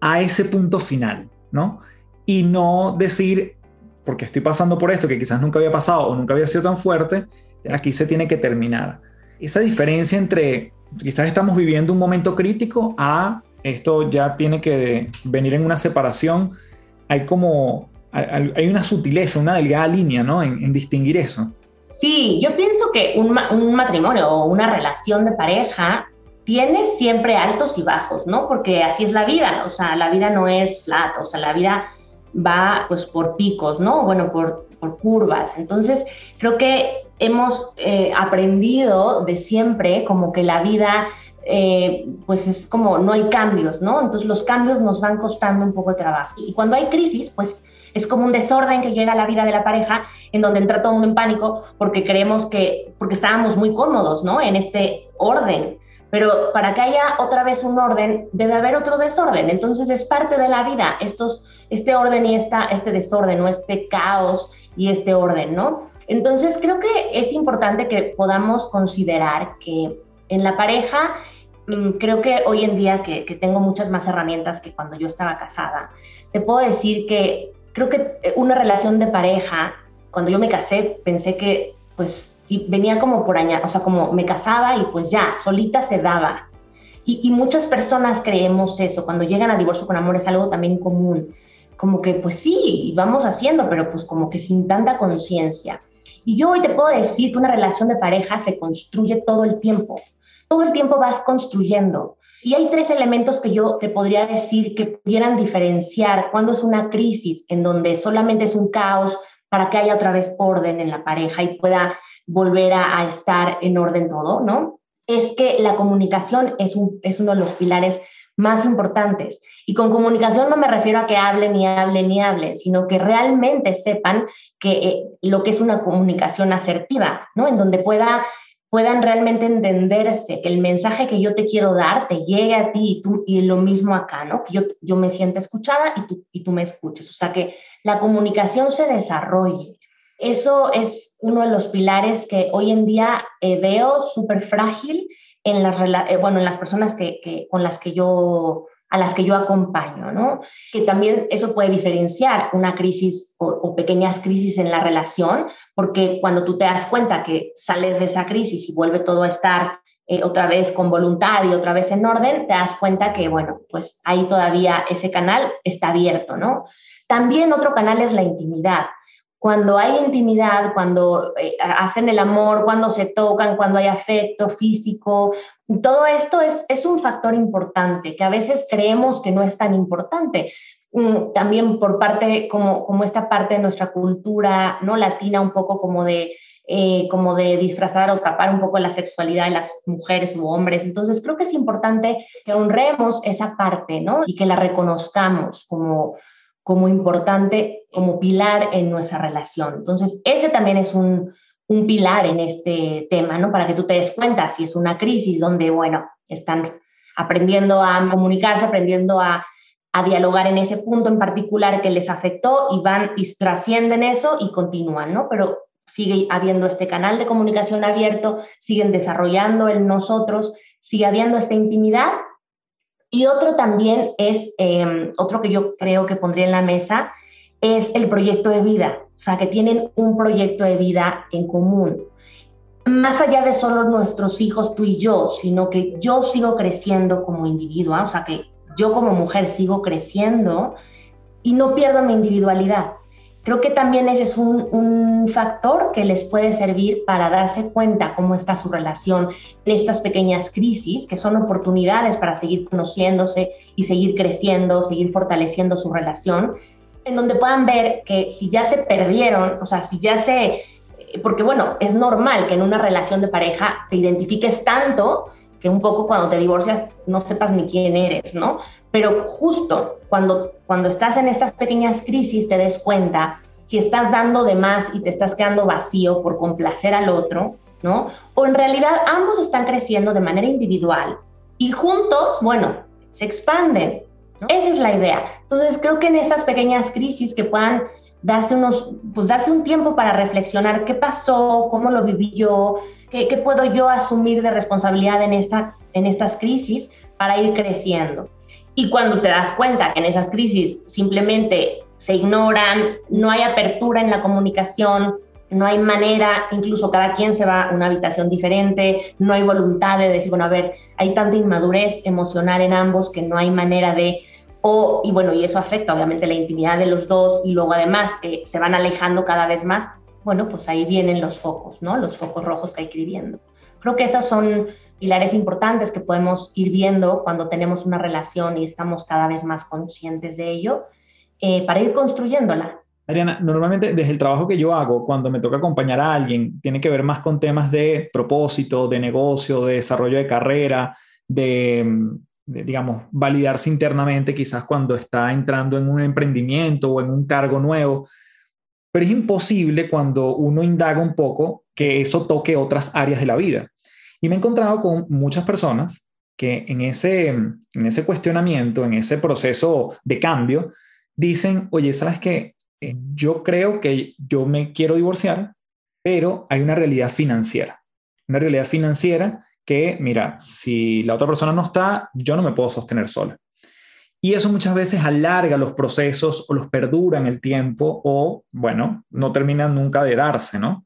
a ese punto final, ¿no? Y no decir, porque estoy pasando por esto que quizás nunca había pasado o nunca había sido tan fuerte, aquí se tiene que terminar. Esa diferencia entre quizás estamos viviendo un momento crítico a esto ya tiene que venir en una separación, hay como, hay una sutileza, una delgada línea, ¿no? En, distinguir eso. Sí, yo pienso que un, un matrimonio o una relación de pareja tiene siempre altos y bajos, ¿no? Porque así es la vida, o sea, la vida no es flat, o sea, la vida va pues por picos, ¿no? Bueno, por, por curvas. Entonces, creo que hemos eh, aprendido de siempre como que la vida eh, pues es como no hay cambios, ¿no? Entonces los cambios nos van costando un poco de trabajo. Y cuando hay crisis, pues es como un desorden que llega a la vida de la pareja en donde entra todo el mundo en pánico porque creemos que, porque estábamos muy cómodos, ¿no? En este orden. Pero para que haya otra vez un orden, debe haber otro desorden. Entonces es parte de la vida, estos, este orden y esta, este desorden, o este caos y este orden, ¿no? Entonces creo que es importante que podamos considerar que en la pareja, creo que hoy en día que, que tengo muchas más herramientas que cuando yo estaba casada, te puedo decir que creo que una relación de pareja, cuando yo me casé, pensé que pues y venía como por añadir, o sea, como me casaba y pues ya, solita se daba. Y, muchas personas creemos eso, cuando llegan a divorcio con amor es algo también común, como que pues sí, vamos haciendo, pero pues como que sin tanta conciencia. Y yo hoy te puedo decir que una relación de pareja se construye todo el tiempo, todo el tiempo vas construyendo. Y hay tres elementos que yo te podría decir que pudieran diferenciar cuando es una crisis en donde solamente es un caos para que haya otra vez orden en la pareja y pueda volver a, estar en orden todo, ¿no? Es que la comunicación es, un, es uno de los pilares más importantes. Y con comunicación no me refiero a que hablen y hablen y hablen, sino que realmente sepan que eh, lo que es una comunicación asertiva, ¿no? En donde pueda, puedan realmente entenderse, que el mensaje que yo te quiero dar te llegue a ti y, tú, y lo mismo acá, ¿no? Que yo, yo me sienta escuchada y tú, y tú me escuches. O sea, que la comunicación se desarrolle. Eso es uno de los pilares que hoy en día eh, veo súper frágil en las, eh, bueno, en las personas que, con las que yo a las que yo acompaño, ¿no? Que también eso puede diferenciar una crisis o, pequeñas crisis en la relación, porque cuando tú te das cuenta que sales de esa crisis y vuelve todo a estar eh, otra vez con voluntad y otra vez en orden, te das cuenta que, bueno, pues ahí todavía ese canal está abierto, ¿no? También otro canal es la intimidad cuando hay intimidad, cuando eh, hacen el amor, cuando se tocan, cuando hay afecto físico, todo esto es, es un factor importante que a veces creemos que no es tan importante. Mm, también por parte, como, como esta parte de nuestra cultura no latina, un poco como de, eh, como de disfrazar o tapar un poco la sexualidad de las mujeres u hombres. Entonces creo que es importante que honremos esa parte, ¿no? Y que la reconozcamos como, como importante, como pilar en nuestra relación. Entonces, ese también es un, un pilar en este tema, ¿no? Para que tú te des cuenta si es una crisis donde, bueno, están aprendiendo a comunicarse, aprendiendo a, dialogar en ese punto en particular que les afectó y van y trascienden eso y continúan, ¿no? Pero sigue habiendo este canal de comunicación abierto, siguen desarrollando el nosotros, sigue habiendo esta intimidad y otro también es, em, otro que yo creo que pondría en la mesa, es el proyecto de vida, o sea, que tienen un proyecto de vida en común. Más allá de solo nuestros hijos, tú y yo, sino que yo sigo creciendo como individuo, o sea, que yo como mujer sigo creciendo y no pierdo mi individualidad. Creo que también ese es un, factor que les puede servir para darse cuenta cómo está su relación en estas pequeñas crisis, que son oportunidades para seguir conociéndose y seguir creciendo, seguir fortaleciendo su relación, en donde puedan ver que si ya se perdieron, o sea, si ya se... Porque bueno, es normal que en una relación de pareja te identifiques tanto que un poco cuando te divorcias no sepas ni quién eres, ¿no? Pero justo cuando, cuando estás en estas pequeñas crisis te des cuenta si estás dando de más y te estás quedando vacío por complacer al otro, ¿no? O en realidad ambos están creciendo de manera individual y juntos, bueno, se expanden. Esa es la idea. Entonces creo que en estas pequeñas crisis que puedan darse unos, pues darse un tiempo para reflexionar qué pasó, cómo lo viví yo, ¿Qué, puedo yo asumir de responsabilidad en esta en estas crisis para ir creciendo. Y cuando te das cuenta que en esas crisis simplemente se ignoran, no hay apertura en la comunicación, no hay manera, incluso cada quien se va a una habitación diferente, no hay voluntad de decir, bueno, a ver, hay tanta inmadurez emocional en ambos que no hay manera de, o, y bueno, y eso afecta obviamente la intimidad de los dos y luego además eh, se van alejando cada vez más, bueno, pues ahí vienen los focos, ¿no? Los focos rojos que hay que ir viendo. Creo que esos son pilares importantes que podemos ir viendo cuando tenemos una relación y estamos cada vez más conscientes de ello eh, para ir construyéndola. Adriana, normalmente desde el trabajo que yo hago, cuando me toca acompañar a alguien, tiene que ver más con temas de propósito, de negocio, de desarrollo de carrera, de, digamos, validarse internamente quizás cuando está entrando en un emprendimiento o en un cargo nuevo. Pero es imposible cuando uno indaga un poco que eso toque otras áreas de la vida. Y me he encontrado con muchas personas que en ese, en ese cuestionamiento, en ese proceso de cambio, dicen, oye, ¿sabes qué? Eh, yo creo que yo me quiero divorciar, pero hay una realidad financiera. Una realidad financiera que, mira, si la otra persona no está, yo no me puedo sostener sola. Y eso muchas veces alarga los procesos o los perdura en el tiempo o, bueno, no terminan nunca de darse, ¿no?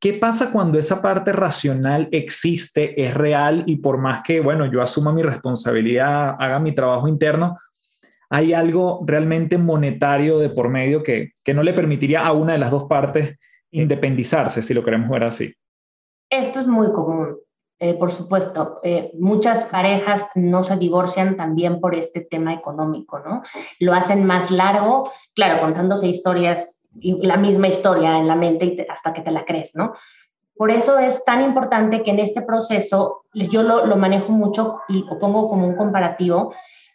¿Qué pasa cuando esa parte racional existe, es real y por más que, bueno, yo asuma mi responsabilidad, haga mi trabajo interno, hay algo realmente monetario de por medio que, que no le permitiría a una de las dos partes independizarse, si lo queremos ver así? Esto es muy común. Eh, por supuesto, eh, muchas parejas no se divorcian también por este tema económico, ¿no? Lo hacen más largo, claro, contándose historias la misma historia en la mente hasta que te la crees, ¿no? Por eso es tan importante que en este proceso yo lo, lo manejo mucho y lo pongo como un comparativo,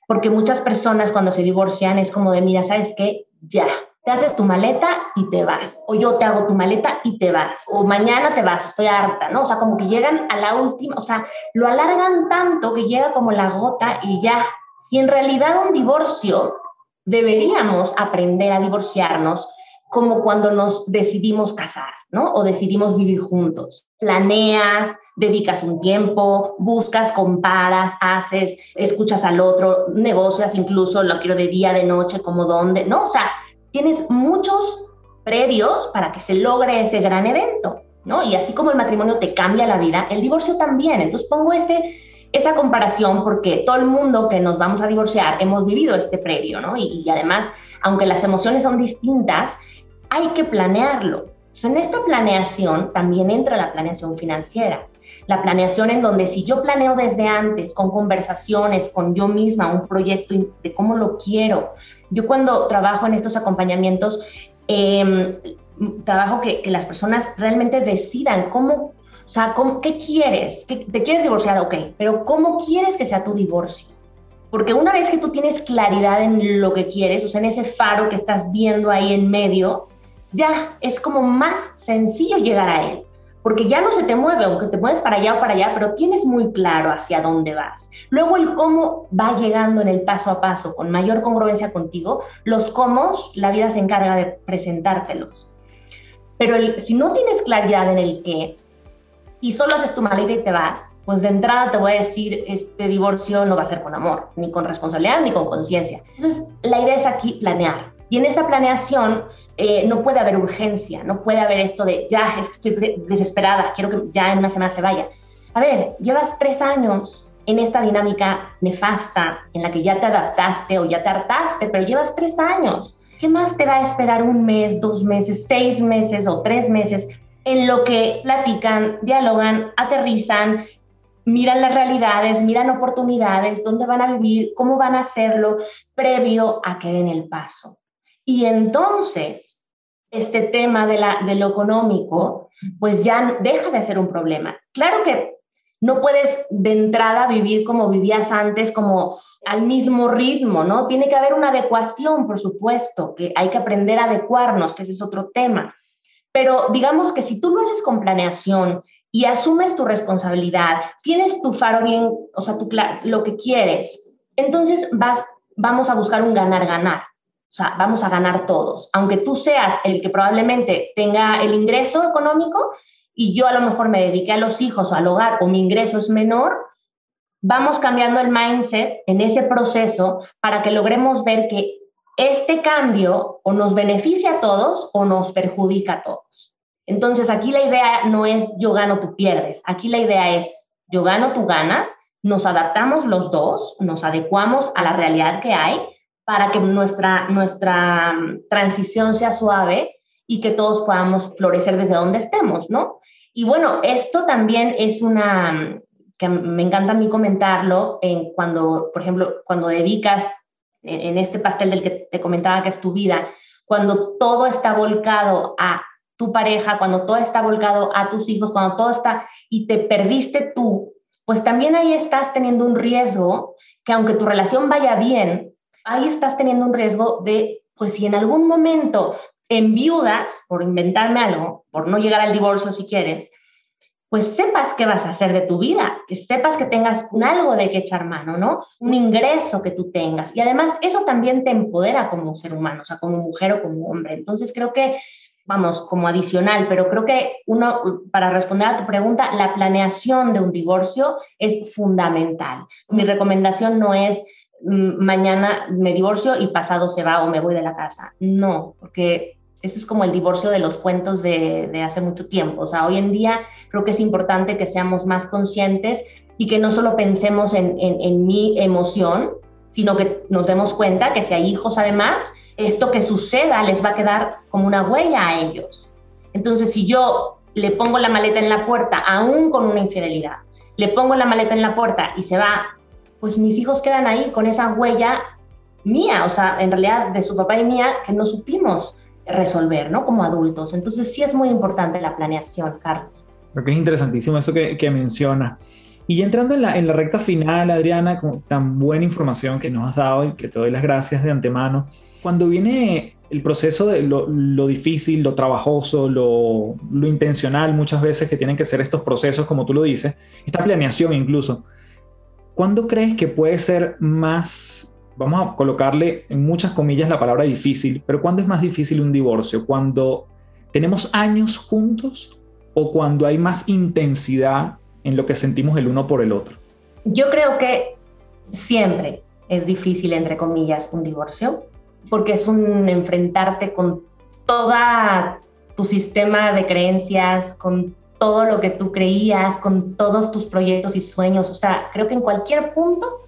porque muchas personas cuando se divorcian es como de, mira, ¿sabes qué? Ya, te haces tu maleta y te vas, o yo te hago tu maleta y te vas, o mañana te vas, estoy harta, ¿no? O sea, como que llegan a la última, o sea, lo alargan tanto que llega como la gota y ya. Y en realidad un divorcio, deberíamos aprender a divorciarnos como cuando nos decidimos casar, ¿no? O decidimos vivir juntos. Planeas, dedicas un tiempo, buscas, comparas, haces, escuchas al otro, negocias incluso, lo quiero de día, de noche, como dónde, ¿no? O sea, tienes muchos previos para que se logre ese gran evento, ¿no? Y así como el matrimonio te cambia la vida, el divorcio también. Entonces pongo este, esa comparación porque todo el mundo que nos vamos a divorciar hemos vivido este previo, ¿no? Y, y además, aunque las emociones son distintas, hay que planearlo. en esta planeación también entra la planeación financiera. La planeación en donde si yo planeo desde antes, con conversaciones, con yo misma, un proyecto de cómo lo quiero. Yo cuando trabajo en estos acompañamientos, em, trabajo que, las personas realmente decidan cómo, o sea, ¿qué quieres? ¿Te quieres divorciar? Ok, pero ¿cómo quieres que sea tu divorcio? Porque una vez que tú tienes claridad en lo que quieres, o sea, en ese faro que estás viendo ahí en medio, ya es como más sencillo llegar a él, porque ya no se te mueve, aunque te mueves para allá o para allá, pero tienes muy claro hacia dónde vas. Luego el cómo va llegando en el paso a paso con mayor congruencia contigo, los cómo la vida se encarga de presentártelos. Pero si no tienes claridad en el qué y solo haces tu maleta y te vas, pues de entrada te voy a decir, este divorcio no va a ser con amor, ni con responsabilidad, ni con conciencia. Entonces, la idea es aquí planear y en esta planeación eh, no puede haber urgencia, no puede haber esto de, ya, es que estoy desesperada, quiero que ya en una semana se vaya. A ver, llevas tres años en esta dinámica nefasta en la que ya te adaptaste o ya te hartaste, pero llevas tres años. ¿Qué más te va a esperar un mes, dos meses, seis meses o tres meses en lo que platican, dialogan, aterrizan, miran las realidades, miran oportunidades, dónde van a vivir, cómo van a hacerlo, previo a que den el paso? Y entonces, este tema de, la, de lo económico, pues ya deja de ser un problema. Claro que no puedes de entrada vivir como vivías antes, como al mismo ritmo, ¿no? Tiene que haber una adecuación, por supuesto, que hay que aprender a adecuarnos, que ese es otro tema. Pero digamos que si tú lo haces con planeación y asumes tu responsabilidad, tienes tu faro bien, o sea, tu, lo que quieres, entonces vas, vamos a buscar un ganar-ganar. O sea, vamos a ganar todos. Aunque tú seas el que probablemente tenga el ingreso económico y yo a lo mejor me dediqué a los hijos o al hogar o mi ingreso es menor, vamos cambiando el mindset en ese proceso para que logremos ver que este cambio o nos beneficia a todos o nos perjudica a todos. Entonces, aquí la idea no es yo gano, tú pierdes. Aquí la idea es yo gano, tú ganas. Nos adaptamos los dos, nos adecuamos a la realidad que hay para que nuestra, nuestra transición sea suave y que todos podamos florecer desde donde estemos, ¿no? Y bueno, esto también es una, que me encanta a mí comentarlo, en cuando, por ejemplo, cuando dedicas en este pastel del que te comentaba que es tu vida, cuando todo está volcado a tu pareja, cuando todo está volcado a tus hijos, cuando todo está y te perdiste tú, pues también ahí estás teniendo un riesgo que aunque tu relación vaya bien, ahí estás teniendo un riesgo de, pues si en algún momento enviudas, por inventarme algo, por no llegar al divorcio si quieres, pues sepas qué vas a hacer de tu vida, que sepas que tengas un algo de que echar mano, ¿no? Un ingreso que tú tengas. Y además eso también te empodera como ser humano, o sea, como mujer o como hombre. Entonces creo que, vamos, como adicional, pero creo que uno, para responder a tu pregunta, la planeación de un divorcio es fundamental. Mi recomendación no es mañana me divorcio y pasado se va o me voy de la casa. No, porque ese es como el divorcio de los cuentos de, hace mucho tiempo. O sea, hoy en día creo que es importante que seamos más conscientes y que no solo pensemos en, en, mi emoción, sino que nos demos cuenta que si hay hijos además, esto que suceda les va a quedar como una huella a ellos. Entonces, si yo le pongo la maleta en la puerta, aún con una infidelidad, le pongo la maleta en la puerta y se va, pues mis hijos quedan ahí con esa huella mía, o sea, en realidad de su papá y mía, que no supimos resolver, ¿no? Como adultos. Entonces sí es muy importante la planeación, Carlos. Creo que es interesantísimo eso que, que menciona. Y entrando en la, en la recta final, Adriana, con tan buena información que nos has dado y que te doy las gracias de antemano, cuando viene el proceso de lo, lo difícil, lo trabajoso, lo, lo, intencional muchas veces que tienen que ser estos procesos, como tú lo dices, esta planeación incluso, ¿cuándo crees que puede ser más vamos a colocarle en muchas comillas la palabra difícil, pero ¿cuándo es más difícil un divorcio? ¿Cuando tenemos años juntos o cuando hay más intensidad en lo que sentimos el uno por el otro? Yo creo que siempre es difícil, entre comillas, un divorcio, porque es un enfrentarte con toda tu sistema de creencias, con todo lo que tú creías, con todos tus proyectos y sueños. O sea, creo que en cualquier punto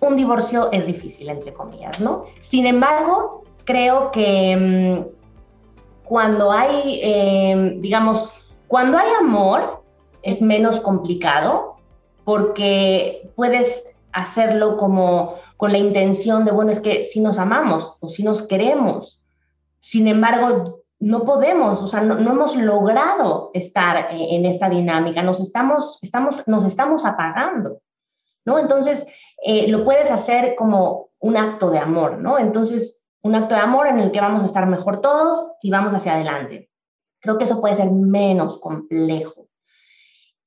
un divorcio es difícil, entre comillas, ¿no? Sin embargo, creo que mm, cuando hay, em, digamos, cuando hay amor, es menos complicado porque puedes hacerlo como con la intención de, bueno, es que si nos amamos o si nos queremos. Sin embargo, no podemos, o sea, no, hemos logrado estar eh, en esta dinámica, nos estamos, estamos, nos estamos apagando, ¿no? Entonces, eh, lo puedes hacer como un acto de amor, ¿no? Entonces, un acto de amor en el que vamos a estar mejor todos y vamos hacia adelante. Creo que eso puede ser menos complejo.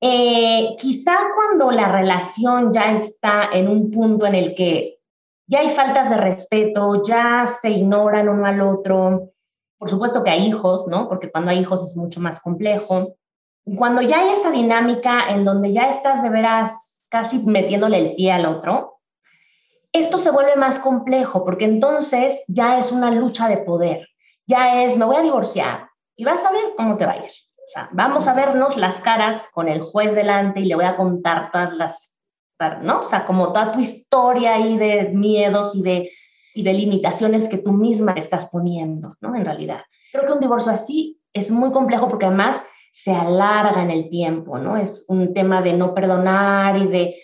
Eh, quizá cuando la relación ya está en un punto en el que ya hay faltas de respeto, ya se ignoran uno al otro, por supuesto que hay hijos, ¿no? Porque cuando hay hijos es mucho más complejo. Cuando ya hay esta dinámica en donde ya estás de veras casi metiéndole el pie al otro, esto se vuelve más complejo porque entonces ya es una lucha de poder, ya es, me voy a divorciar y vas a ver cómo te va a ir. O sea, vamos a vernos las caras con el juez delante y le voy a contar todas las, ¿no? O sea, como toda tu historia ahí de miedos y de, y de limitaciones que tú misma estás poniendo, ¿no? En realidad. Creo que un divorcio así es muy complejo porque además se alarga en el tiempo, ¿no? Es un tema de no perdonar y de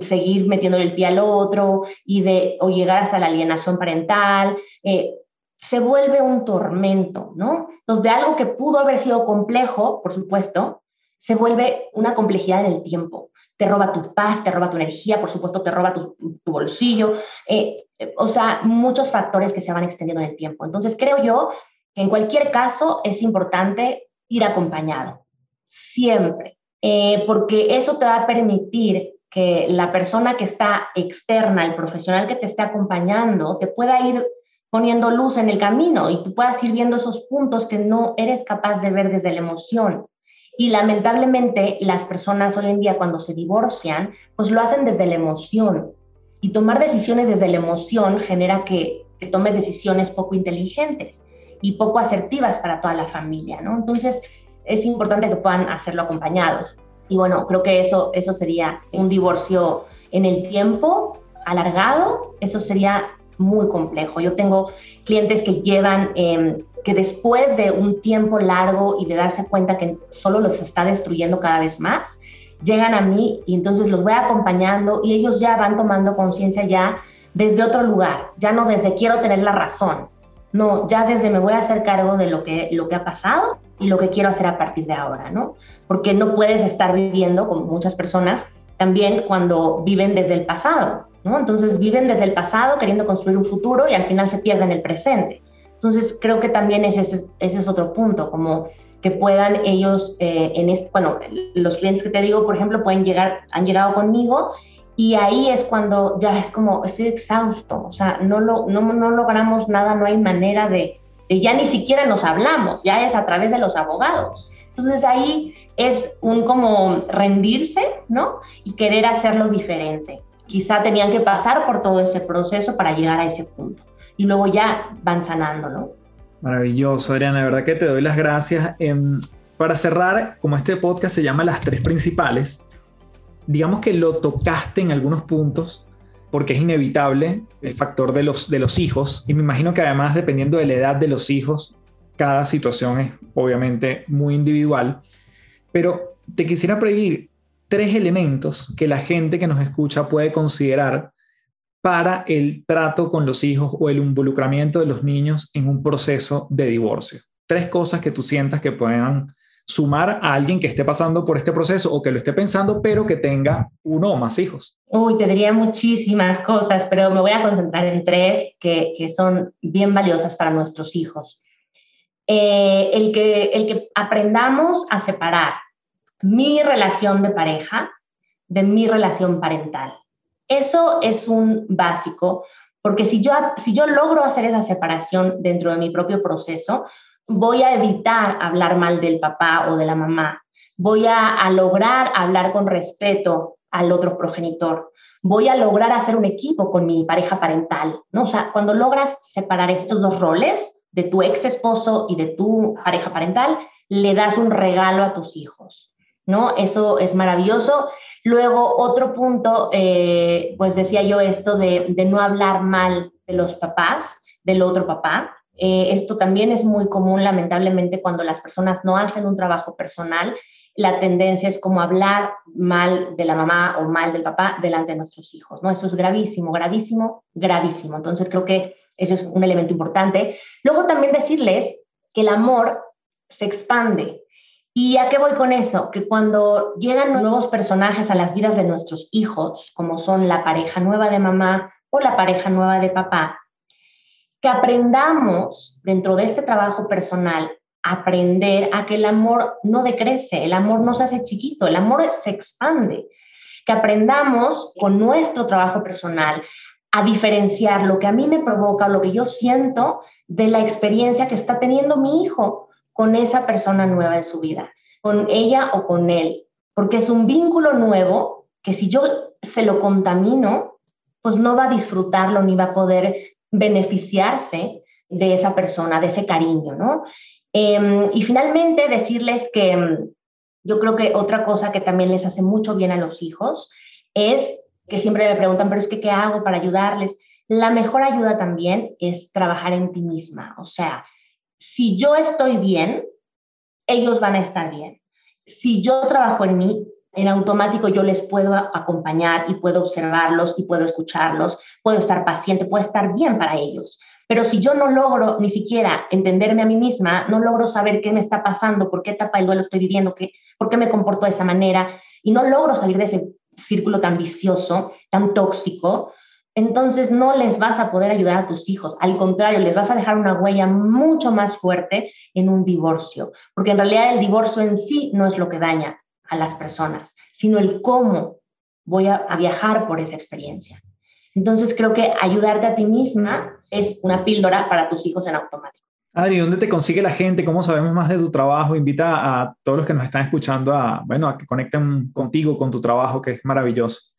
seguir metiéndole el pie al otro y de o llegar hasta la alienación parental. Eh, se vuelve un tormento, ¿no? Entonces, de algo que pudo haber sido complejo, por supuesto, se vuelve una complejidad en el tiempo. Te roba tu paz, te roba tu energía, por supuesto, te roba tu, bolsillo. Eh, o sea, muchos factores que se van extendiendo en el tiempo. Entonces, creo yo que en cualquier caso es importante ir acompañado, siempre, eh, porque eso te va a permitir que la persona que está externa, el profesional que te esté acompañando, te pueda ir poniendo luz en el camino y tú puedas ir viendo esos puntos que no eres capaz de ver desde la emoción. Y lamentablemente las personas hoy en día cuando se divorcian, pues lo hacen desde la emoción. Y tomar decisiones desde la emoción genera que, que tomes decisiones poco inteligentes y poco asertivas para toda la familia, ¿no? Entonces es importante que puedan hacerlo acompañados. Y bueno, creo que eso, eso sería un divorcio en el tiempo alargado, eso sería muy complejo. Yo tengo clientes que llevan, em, que después de un tiempo largo y de darse cuenta que solo los está destruyendo cada vez más, llegan a mí y entonces los voy acompañando y ellos ya van tomando conciencia ya desde otro lugar, ya no desde quiero tener la razón, no, ya desde me voy a hacer cargo de lo que, lo que ha pasado y lo que quiero hacer a partir de ahora, ¿no? Porque no puedes estar viviendo, como muchas personas, también cuando viven desde el pasado, ¿no? Entonces viven desde el pasado queriendo construir un futuro y al final se pierden el presente. Entonces creo que también ese, ese es otro punto, como que puedan ellos, eh, en este, bueno, los clientes que te digo, por ejemplo, pueden llegar, han llegado conmigo y ahí es cuando ya es como, estoy exhausto, o sea, no, lo, no, no logramos nada, no hay manera de, de, ya ni siquiera nos hablamos, ya es a través de los abogados. Entonces ahí es un como rendirse, ¿no? Y querer hacerlo diferente. Quizá tenían que pasar por todo ese proceso para llegar a ese punto. Y luego ya van sanando, ¿no? Maravilloso, Adriana, de verdad que te doy las gracias. Em, para cerrar, como este podcast se llama Las Tres Principales, digamos que lo tocaste en algunos puntos, porque es inevitable el factor de los, de los hijos, y me imagino que además dependiendo de la edad de los hijos, cada situación es obviamente muy individual, pero te quisiera pedir tres elementos que la gente que nos escucha puede considerar para el trato con los hijos o el involucramiento de los niños en un proceso de divorcio. Tres cosas que tú sientas que puedan sumar a alguien que esté pasando por este proceso o que lo esté pensando, pero que tenga uno o más hijos. Uy, te diría muchísimas cosas, pero me voy a concentrar en tres que, que son bien valiosas para nuestros hijos. Eh, el, que, el que aprendamos a separar mi relación de pareja de mi relación parental. Eso es un básico, porque si yo, si yo logro hacer esa separación dentro de mi propio proceso, voy a evitar hablar mal del papá o de la mamá, voy a, a lograr hablar con respeto al otro progenitor, voy a lograr hacer un equipo con mi pareja parental, ¿no? O sea, cuando logras separar estos dos roles, de tu ex esposo y de tu pareja parental, le das un regalo a tus hijos, ¿no? Eso es maravilloso. Luego, otro punto, eh, pues decía yo esto de, no hablar mal de los papás, del otro papá. Eh, esto también es muy común, lamentablemente, cuando las personas no hacen un trabajo personal, la tendencia es como hablar mal de la mamá o mal del papá delante de nuestros hijos, ¿no? Eso es gravísimo, gravísimo, gravísimo. Entonces, creo que eso es un elemento importante. Luego también decirles que el amor se expande. ¿Y a qué voy con eso? Que cuando llegan nuevos personajes a las vidas de nuestros hijos, como son la pareja nueva de mamá o la pareja nueva de papá, que aprendamos dentro de este trabajo personal, aprender a que el amor no decrece, el amor no se hace chiquito, el amor se expande. Que aprendamos con nuestro trabajo personal a diferenciar lo que a mí me provoca o lo que yo siento de la experiencia que está teniendo mi hijo con esa persona nueva de su vida, con ella o con él, porque es un vínculo nuevo que si yo se lo contamino, pues no va a disfrutarlo ni va a poder beneficiarse de esa persona, de ese cariño, ¿no? Em, y finalmente decirles que em, yo creo que otra cosa que también les hace mucho bien a los hijos es que siempre me preguntan, pero es que, ¿qué hago para ayudarles? La mejor ayuda también es trabajar en ti misma. O sea, si yo estoy bien, ellos van a estar bien. Si yo trabajo en mí, en automático yo les puedo acompañar y puedo observarlos y puedo escucharlos, puedo estar paciente, puedo estar bien para ellos. Pero si yo no logro ni siquiera entenderme a mí misma, no logro saber qué me está pasando, por qué etapa del duelo estoy viviendo, qué, por qué me comporto de esa manera, y no logro salir de ese círculo tan vicioso, tan tóxico, entonces no les vas a poder ayudar a tus hijos. Al contrario, les vas a dejar una huella mucho más fuerte en un divorcio, porque en realidad el divorcio en sí no es lo que daña a las personas, sino el cómo voy a, viajar por esa experiencia. Entonces creo que ayudarte a ti misma es una píldora para tus hijos en automático. Adri, ¿dónde te consigue la gente? ¿Cómo sabemos más de tu trabajo? Invita a todos los que nos están escuchando a, bueno, a que conecten contigo, con tu trabajo, que es maravilloso.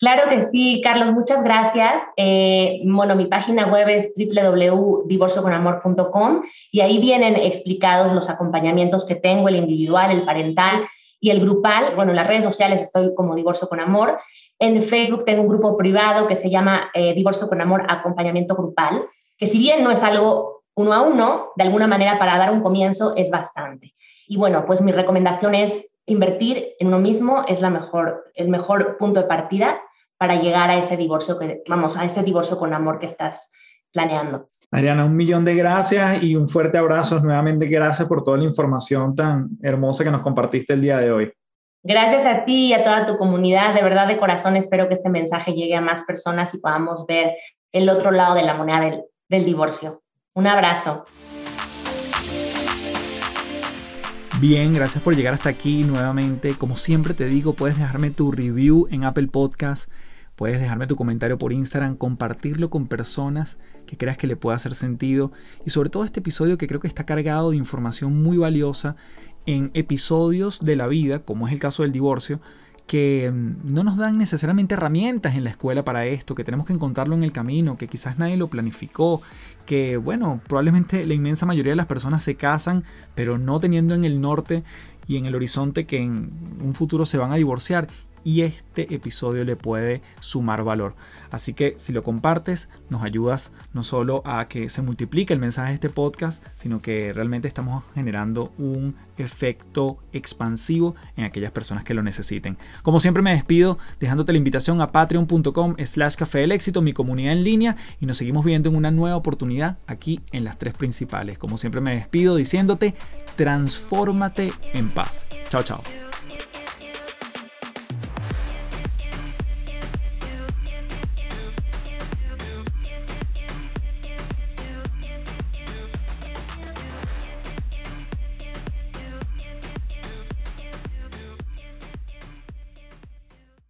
Claro que sí, Carlos, muchas gracias. Eh, bueno, mi página web es www.divorcioconamor.com y ahí vienen explicados los acompañamientos que tengo, el individual, el parental y el grupal. Bueno, en las redes sociales estoy como Divorcio con Amor. En Facebook tengo un grupo privado que se llama eh, Divorcio con Amor Acompañamiento Grupal, que si bien no es algo uno a uno, de alguna manera para dar un comienzo es bastante. Y bueno, pues mi recomendación es invertir en uno mismo, es la mejor, el mejor punto de partida para llegar a ese divorcio que, vamos, a ese divorcio con amor que estás planeando. Adriana, un millón de gracias y un fuerte abrazo. Nuevamente, gracias por toda la información tan hermosa que nos compartiste el día de hoy. Gracias a ti y a toda tu comunidad. De verdad, de corazón, espero que este mensaje llegue a más personas y podamos ver el otro lado de la moneda del, del divorcio. Un abrazo. Bien, gracias por llegar hasta aquí nuevamente. Como siempre te digo, puedes dejarme tu review en Apple Podcast, puedes dejarme tu comentario por Instagram, compartirlo con personas que creas que le pueda hacer sentido y sobre todo este episodio que creo que está cargado de información muy valiosa en episodios de la vida, como es el caso del divorcio, que mm, no nos dan necesariamente herramientas en la escuela para esto, que tenemos que encontrarlo en el camino, que quizás nadie lo planificó, que bueno, probablemente la inmensa mayoría de las personas se casan, pero no teniendo en el norte y en el horizonte que en un futuro se van a divorciar y este episodio le puede sumar valor. Así que si lo compartes, nos ayudas no solo a que se multiplique el mensaje de este podcast, sino que realmente estamos generando un efecto expansivo en aquellas personas que lo necesiten. Como siempre me despido dejándote la invitación a patreon.com slash café del éxito, mi comunidad en línea, y nos seguimos viendo en una nueva oportunidad aquí en las tres principales. Como siempre me despido diciéndote, transfórmate en paz. Chao, chao.